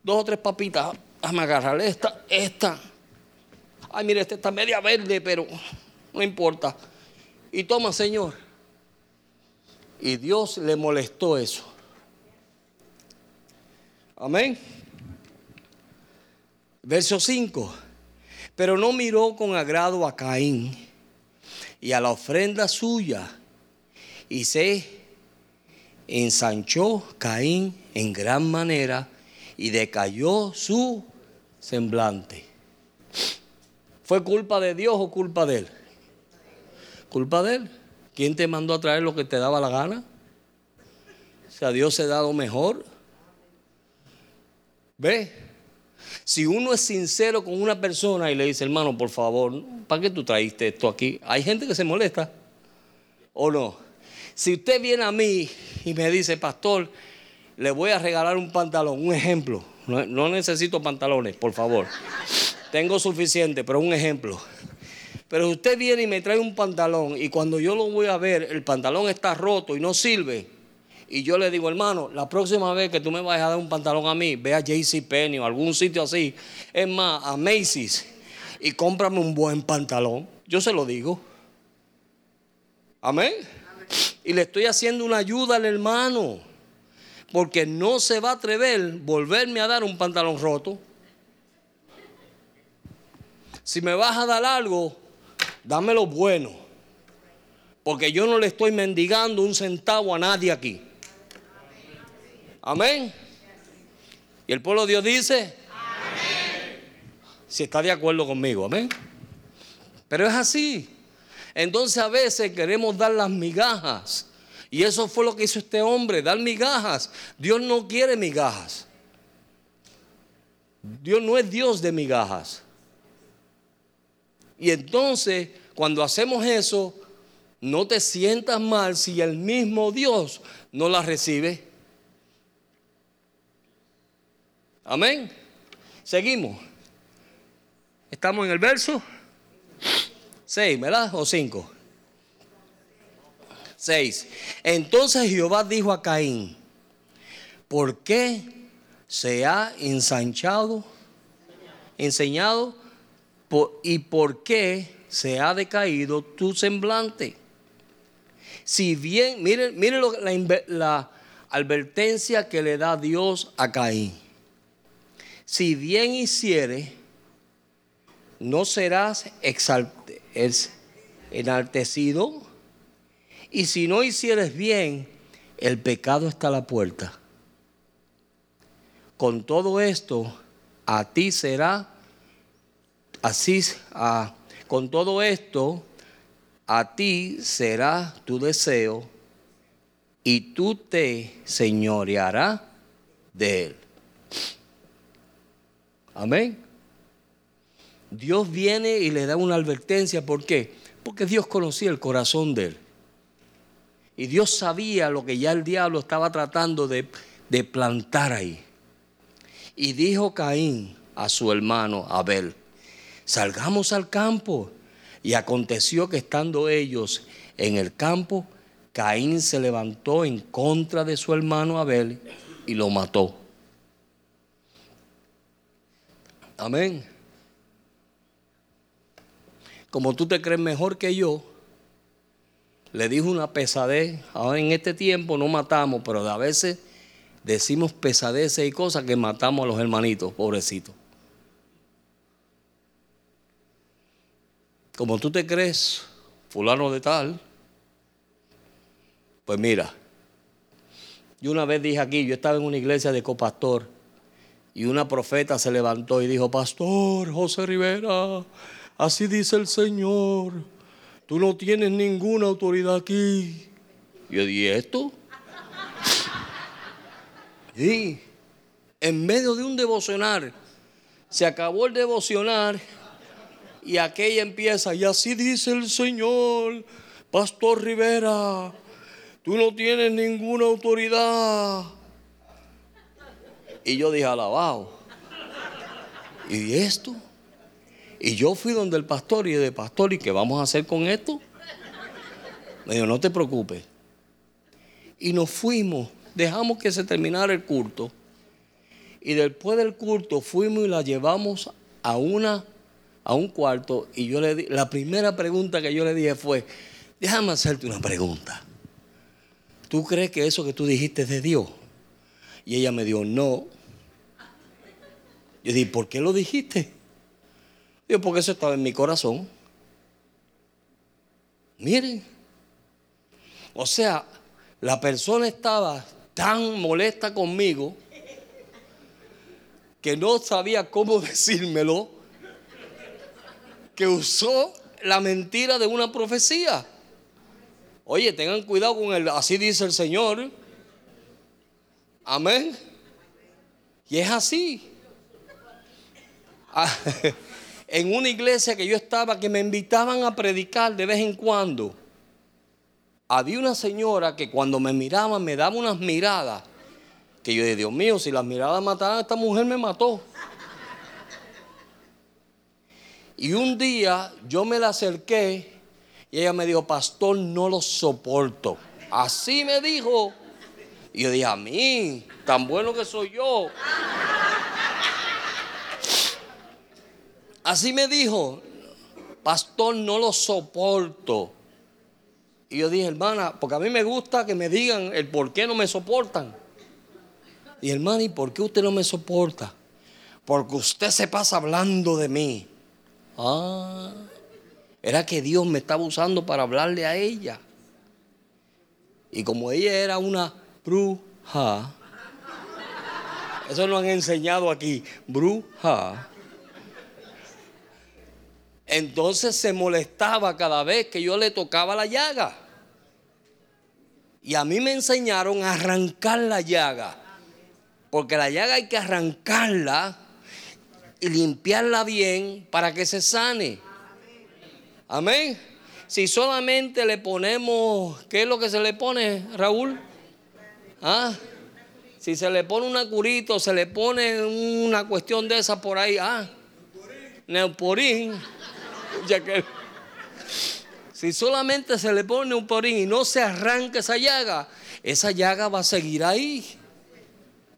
dos o tres papitas, déjame agarrar esta, esta. Ay, mire, esta está media verde, pero no importa. Y toma, Señor. Y Dios le molestó eso. Amén. Verso 5. Pero no miró con agrado a Caín y a la ofrenda suya. Y se ensanchó Caín en gran manera y decayó su semblante. ¿Fue culpa de Dios o culpa de él? Culpa de él. ¿Quién te mandó a traer lo que te daba la gana? O sea, Dios se ha dado mejor. ¿Ve? Si uno es sincero con una persona y le dice, hermano, por favor, ¿para qué tú traíste esto aquí? Hay gente que se molesta. ¿O no? Si usted viene a mí y me dice, pastor, le voy a regalar un pantalón, un ejemplo. No, necesito pantalones, por favor. Tengo suficiente, pero un ejemplo. Pero usted viene y me trae un pantalón y cuando yo lo voy a ver, el pantalón está roto y no sirve. Y yo le digo, hermano, la próxima vez que tú me vayas a dar un pantalón a mí, ve a JC Penny o algún sitio así. Es más, a Macy's y cómprame un buen pantalón. Yo se lo digo. Amén. Y le estoy haciendo una ayuda al hermano. Porque no se va a atrever volverme a dar un pantalón roto. Si me vas a dar algo, dámelo bueno. Porque yo no le estoy mendigando un centavo a nadie aquí. Amén. Y el pueblo de Dios dice. Si está de acuerdo conmigo, amén. Pero es así. Entonces a veces queremos dar las migajas. Y eso fue lo que hizo este hombre, dar migajas. Dios no quiere migajas. Dios no es Dios de migajas. Y entonces, cuando hacemos eso, no te sientas mal si el mismo Dios no las recibe. Amén. Seguimos. Estamos en el verso 6, ¿verdad? ¿O 5? 6. Entonces Jehová dijo a Caín, ¿por qué se ha ensanchado, enseñado y por qué se ha decaído tu semblante? Si bien, miren, miren la, la advertencia que le da Dios a Caín si bien hiciere, no serás enaltecido. Y si no hicieres bien, el pecado está a la puerta. Con todo esto, a ti será así, con todo esto, a ti será tu deseo y tú te señorearás de él. Amén. Dios viene y le da una advertencia. ¿Por qué? Porque Dios conocía el corazón de él. Y Dios sabía lo que ya el diablo estaba tratando de, de plantar ahí. Y dijo Caín a su hermano Abel, salgamos al campo. Y aconteció que estando ellos en el campo, Caín se levantó en contra de su hermano Abel y lo mató. Amén. Como tú te crees mejor que yo, le dijo una pesadez. Ahora en este tiempo no matamos, pero a veces decimos pesadeces y cosas que matamos a los hermanitos, pobrecitos. Como tú te crees, fulano de tal, pues mira, yo una vez dije aquí, yo estaba en una iglesia de copastor y una profeta se levantó y dijo, Pastor José Rivera, así dice el Señor, tú no tienes ninguna autoridad aquí. Yo dije, ¿esto? Y en medio de un devocionar, se acabó el devocionar y aquella empieza, y así dice el Señor, Pastor Rivera, tú no tienes ninguna autoridad. Y yo dije, alabado. ¿Y esto? Y yo fui donde el pastor y de pastor, ¿y qué vamos a hacer con esto? Me dijo, no te preocupes. Y nos fuimos, dejamos que se terminara el culto. Y después del culto fuimos y la llevamos a una a un cuarto y yo le di, la primera pregunta que yo le dije fue, déjame hacerte una pregunta. ¿Tú crees que eso que tú dijiste es de Dios? Y ella me dijo, no. Yo dije, ¿por qué lo dijiste? Digo, porque eso estaba en mi corazón. Miren. O sea, la persona estaba tan molesta conmigo que no sabía cómo <laughs> decírmelo, que usó la mentira de una profecía. Oye, tengan cuidado con él, así dice el Señor. Amén. Y es así. Ah, <laughs> en una iglesia que yo estaba que me invitaban a predicar de vez en cuando. Había una señora que cuando me miraba me daba unas miradas que yo dije, Dios mío, si las miradas mataran esta mujer me mató. Y un día yo me la acerqué y ella me dijo, pastor, no lo soporto. Así me dijo. Y yo dije, a mí, tan bueno que soy yo. Así me dijo, pastor, no lo soporto. Y yo dije, hermana, porque a mí me gusta que me digan el por qué no me soportan. Y hermana, ¿y por qué usted no me soporta? Porque usted se pasa hablando de mí. Ah, era que Dios me estaba usando para hablarle a ella. Y como ella era una bruja, eso lo han enseñado aquí, bruja. Entonces se molestaba cada vez que yo le tocaba la llaga. Y a mí me enseñaron a arrancar la llaga. Porque la llaga hay que arrancarla y limpiarla bien para que se sane. Amén. Si solamente le ponemos, ¿qué es lo que se le pone, Raúl? ¿Ah? Si se le pone una curita se le pone una cuestión de esa por ahí, ah, neuporín, que <laughs> si solamente se le pone un porín y no se arranca esa llaga, esa llaga va a seguir ahí.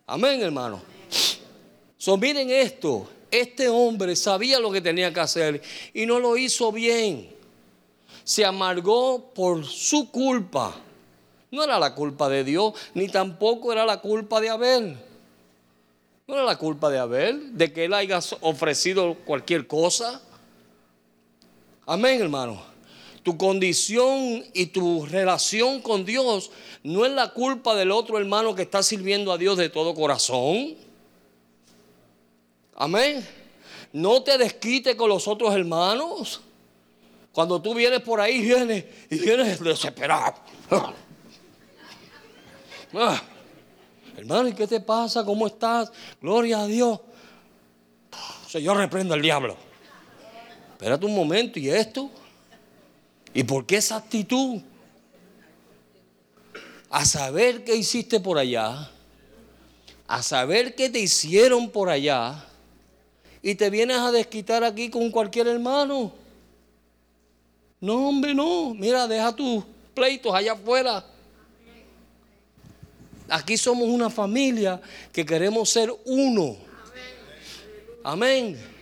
Amén, hermano. So, miren esto. Este hombre sabía lo que tenía que hacer y no lo hizo bien. Se amargó por su culpa. No era la culpa de Dios, ni tampoco era la culpa de Abel. No era la culpa de Abel, de que él haya ofrecido cualquier cosa. Amén, hermano tu condición y tu relación con Dios no es la culpa del otro hermano que está sirviendo a Dios de todo corazón. Amén. No te desquite con los otros hermanos. Cuando tú vienes por ahí, vienes y vienes desesperado. Ah, hermano, ¿y qué te pasa? ¿Cómo estás? Gloria a Dios. Señor, reprendo al diablo. Espérate un momento, ¿y esto? ¿Y por qué esa actitud? A saber qué hiciste por allá, a saber qué te hicieron por allá, y te vienes a desquitar aquí con cualquier hermano. No, hombre, no. Mira, deja tus pleitos allá afuera. Aquí somos una familia que queremos ser uno. Amén.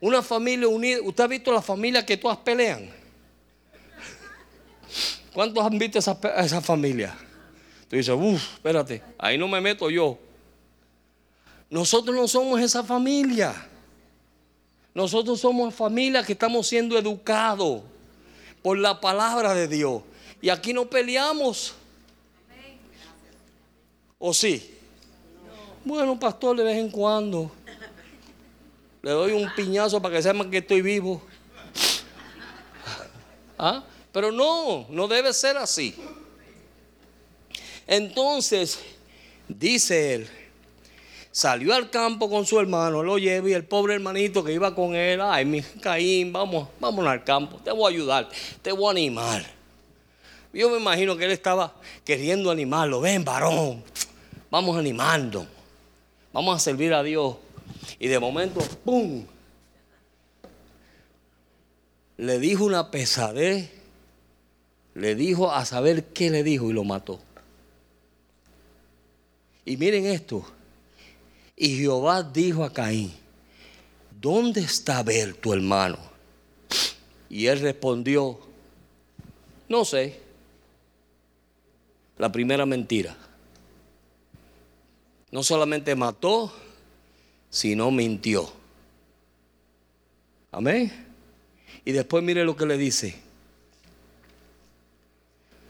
Una familia unida. ¿Usted ha visto la familia que todas pelean? ¿Cuántos han visto esa, esa familia? Tú dices, uff, espérate, ahí no me meto yo. Nosotros no somos esa familia. Nosotros somos familia que estamos siendo educados por la palabra de Dios. Y aquí no peleamos. ¿O sí? Bueno, pastor, de vez en cuando. Le doy un piñazo para que sepan que estoy vivo. ¿Ah? Pero no, no debe ser así. Entonces, dice él, salió al campo con su hermano, lo lleva y el pobre hermanito que iba con él, ay, mi Caín, vamos, vamos al campo, te voy a ayudar, te voy a animar. Yo me imagino que él estaba queriendo animarlo, ven varón, vamos animando, vamos a servir a Dios. Y de momento, ¡pum! Le dijo una pesadez le dijo a saber qué le dijo y lo mató. Y miren esto. Y Jehová dijo a Caín, ¿dónde está Abel tu hermano? Y él respondió, no sé. La primera mentira. No solamente mató, sino mintió. Amén. Y después mire lo que le dice.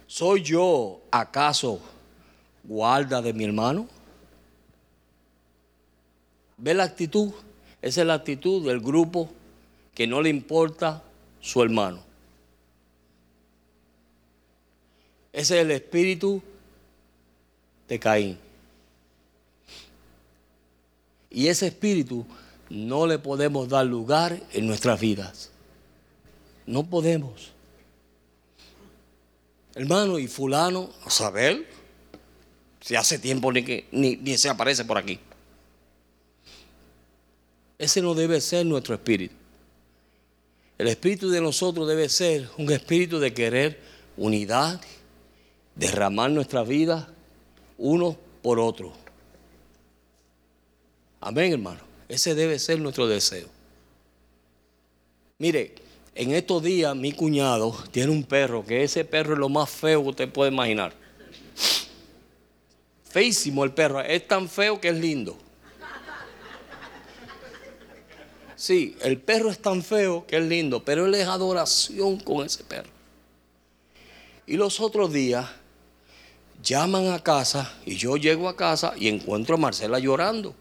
¿Soy yo acaso guarda de mi hermano? ¿Ve la actitud? Esa es la actitud del grupo que no le importa su hermano. Ese es el espíritu de Caín. Y ese espíritu no le podemos dar lugar en nuestras vidas. No podemos. Hermano, y fulano, a saber, si hace tiempo ni, que, ni, se aparece por aquí. Ese no debe ser nuestro espíritu. El espíritu de nosotros debe ser un espíritu de querer unidad, derramar nuestra vida uno por otro. Amén, hermano. Ese debe ser nuestro deseo. Mire, en estos días mi cuñado tiene un perro, que ese perro es lo más feo que usted puede imaginar. Feísimo el perro, es tan feo que es lindo. Sí, el perro es tan feo que es lindo, pero él es adoración con ese perro. Y los otros días llaman a casa y yo llego a casa y encuentro a Marcela llorando.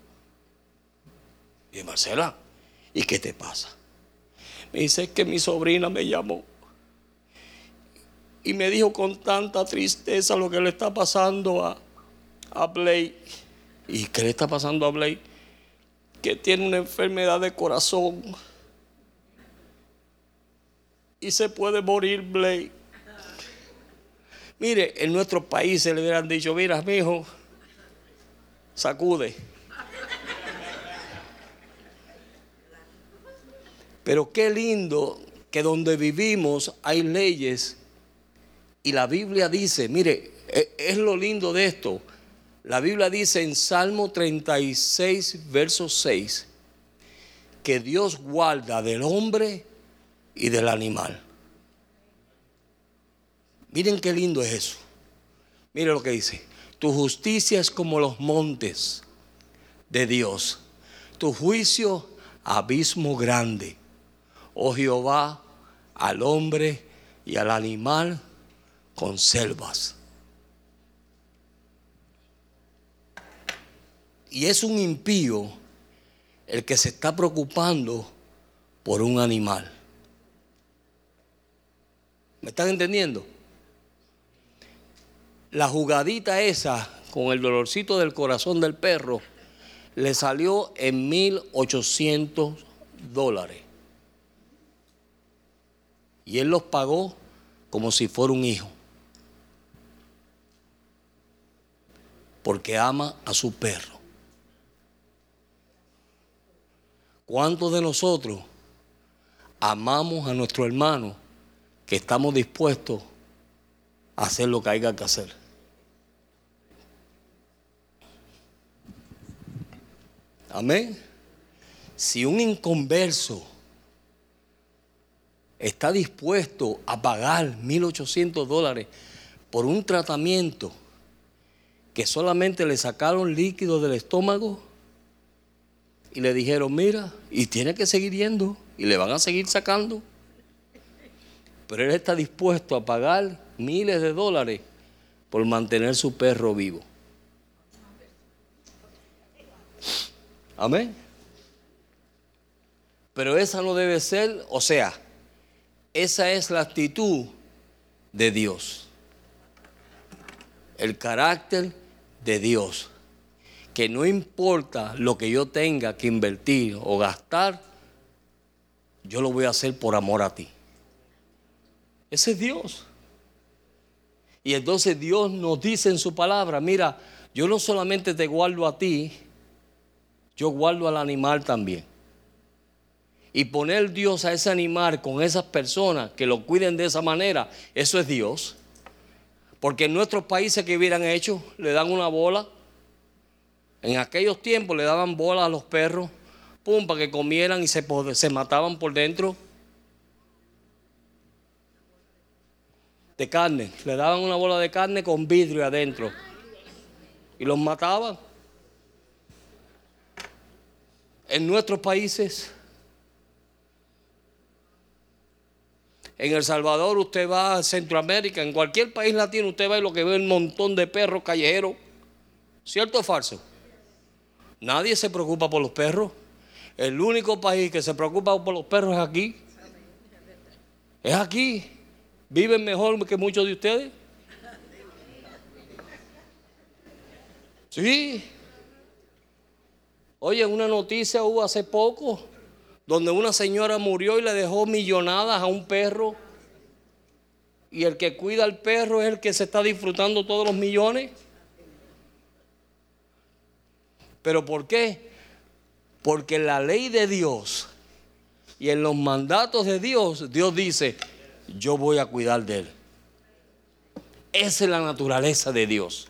Y Marcela, ¿y qué te pasa? Me dice que mi sobrina me llamó y me dijo con tanta tristeza lo que le está pasando a, a Blake. ¿Y qué le está pasando a Blake? Que tiene una enfermedad de corazón y se puede morir Blake. Mire, en nuestro país se le hubieran dicho, mira, mi hijo, sacude. Pero qué lindo que donde vivimos hay leyes y la Biblia dice, mire, e, es lo lindo de esto. La Biblia dice en Salmo 36, verso 6, que Dios guarda del hombre y del animal. Miren qué lindo es eso. Miren lo que dice. Tu justicia es como los montes de Dios. Tu juicio, abismo grande. Oh Jehová, al hombre y al animal conservas. Y es un impío el que se está preocupando por un animal. ¿Me están entendiendo? la jugadita esa con el dolorcito del corazón del perro le salió en 1.800 dólares. Y él los pagó como si fuera un hijo. Porque ama a su perro. ¿Cuántos de nosotros amamos a nuestro hermano que estamos dispuestos a hacer lo que haya que hacer? Amén. Si un inconverso está dispuesto a pagar 1.800 dólares por un tratamiento que solamente le sacaron líquido del estómago y le dijeron, mira, y tiene que seguir yendo y le van a seguir sacando. Pero él está dispuesto a pagar miles de dólares por mantener su perro vivo. Amén. Pero esa no debe ser, o sea, esa es la actitud de Dios. El carácter de Dios. Que no importa lo que yo tenga que invertir o gastar, yo lo voy a hacer por amor a ti. Ese es Dios. Y entonces Dios nos dice en su palabra, mira, yo no solamente te guardo a ti, yo guardo al animal también. Y poner Dios a ese animal con esas personas que lo cuiden de esa manera, eso es Dios. Porque en nuestros países que hubieran hecho, le dan una bola. En aquellos tiempos le daban bola a los perros, pum, para que comieran y se, se mataban por dentro. De carne, le daban una bola de carne con vidrio adentro. Y los mataban en nuestros países. En El Salvador usted va a Centroamérica, en cualquier país latino usted va y lo que ve un montón de perros callejeros. ¿Cierto o falso? Nadie se preocupa por los perros. El único país que se preocupa por los perros es aquí. Es aquí. Viven mejor que muchos de ustedes. Sí. Oye, una noticia hubo hace poco donde una señora murió y le dejó millonadas a un perro. Y el que cuida al perro es el que se está disfrutando todos los millones. ¿Pero por qué? Porque la ley de Dios Y en los mandatos de Dios, Dios dice, yo voy a cuidar de él. Esa es la naturaleza de Dios.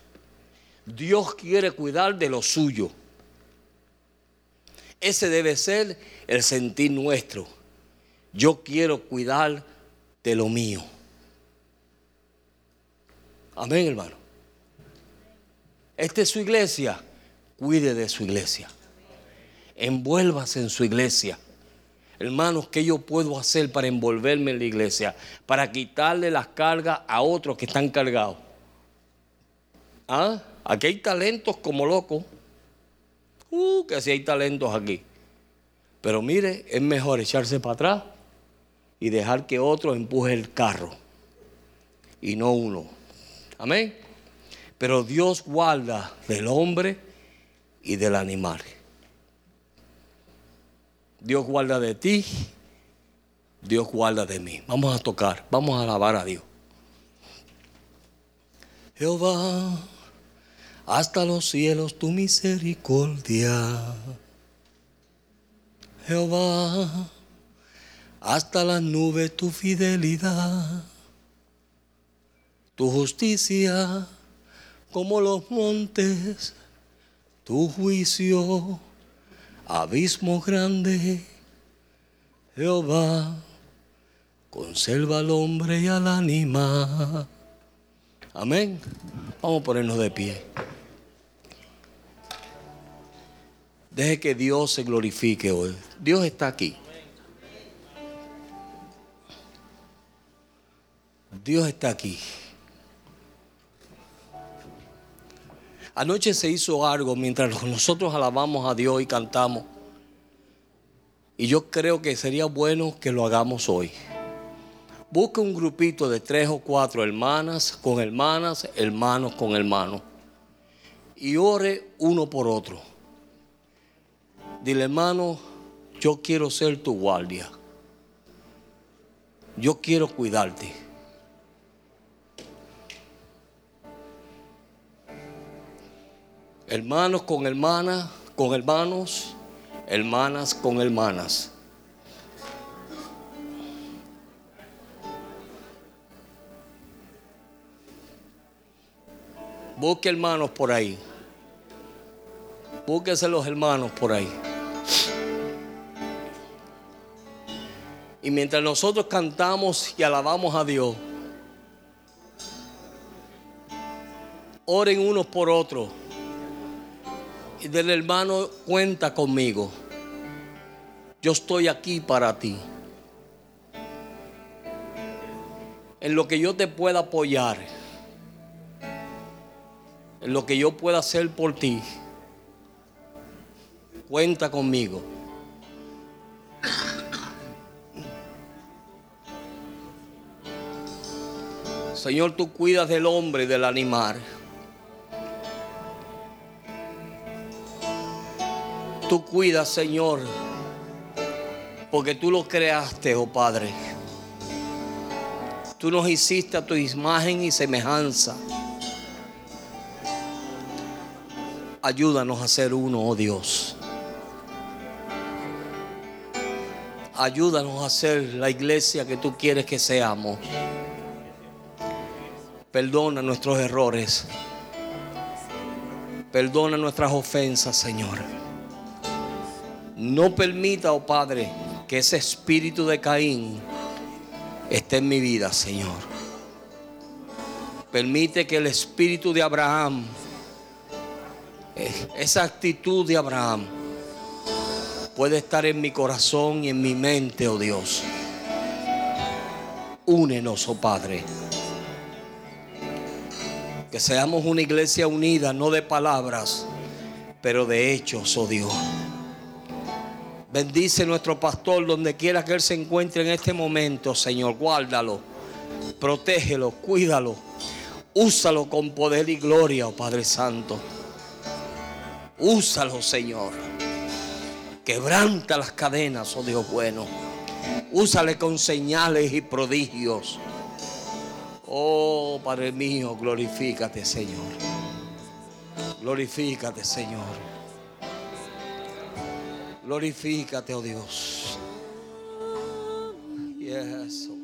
Dios quiere cuidar de lo suyo. Ese debe ser el sentir nuestro. Yo quiero cuidar de lo mío. Amén, hermano. Esta es su iglesia. Cuide de su iglesia. Envuélvase en su iglesia. Hermanos, ¿qué yo puedo hacer para envolverme en la iglesia? Para quitarle las cargas a otros que están cargados. ¿Ah? Aquí hay talentos como locos. Uh, que si hay talentos aquí. Pero mire, es mejor echarse para atrás y dejar que otro empuje el carro. Y no uno. Amén. Pero Dios guarda del hombre y del animal. Dios guarda de ti, Dios guarda de mí. Vamos a tocar, vamos a alabar a Dios. Jehová, hasta los cielos tu misericordia. Jehová, hasta las nubes tu fidelidad. Tu justicia como los montes, tu juicio abismo grande, Jehová, conserva al hombre y al ánima. Amén. Vamos a ponernos de pie. Deje que Dios se glorifique hoy. Dios está aquí. Dios está aquí. Anoche se hizo algo mientras <laughs> nosotros alabamos a Dios y cantamos. Y yo creo que sería bueno que lo hagamos hoy. Busque un grupito de tres o cuatro hermanas con hermanas, hermanos con hermanos. Y ore uno por otro. Dile, hermano, yo quiero ser tu guardia. Yo quiero cuidarte. hermanos con hermanas, con hermanos, hermanas con hermanas. Busque hermanos por ahí. Búsquese los hermanos por ahí. Y mientras nosotros cantamos y alabamos a Dios, oren unos por otros del hermano, cuenta conmigo. Yo estoy aquí para ti. En lo que yo te pueda apoyar. En lo que yo pueda hacer por ti. Cuenta conmigo. Señor, tú cuidas del hombre y del animal. Tú cuidas, Señor, porque tú lo creaste, oh Padre. Tú nos hiciste a tu imagen y semejanza. Ayúdanos a ser uno, oh Dios. Ayúdanos a ser la iglesia que tú quieres que seamos. Perdona nuestros errores. Perdona nuestras ofensas, Señor. No permita, oh Padre, que ese espíritu de Caín esté en mi vida, Señor. Permite que el espíritu de Abraham, eh, esa actitud de Abraham, pueda estar en mi corazón y en mi mente, oh Dios. Únenos, oh Padre. Que seamos una iglesia unida, no de palabras, pero de hechos, oh Dios. Bendice nuestro pastor donde quiera que él se encuentre en este momento, Señor. Guárdalo, protégelo, cuídalo. Úsalo con poder y gloria, oh Padre Santo. Úsalo, Señor. Quebranta las cadenas, oh Dios bueno. Úsale con señales y prodigios. Oh Padre mío, glorifícate, Señor. Glorifícate, Señor. Glorifícate, oh Dios. Yes.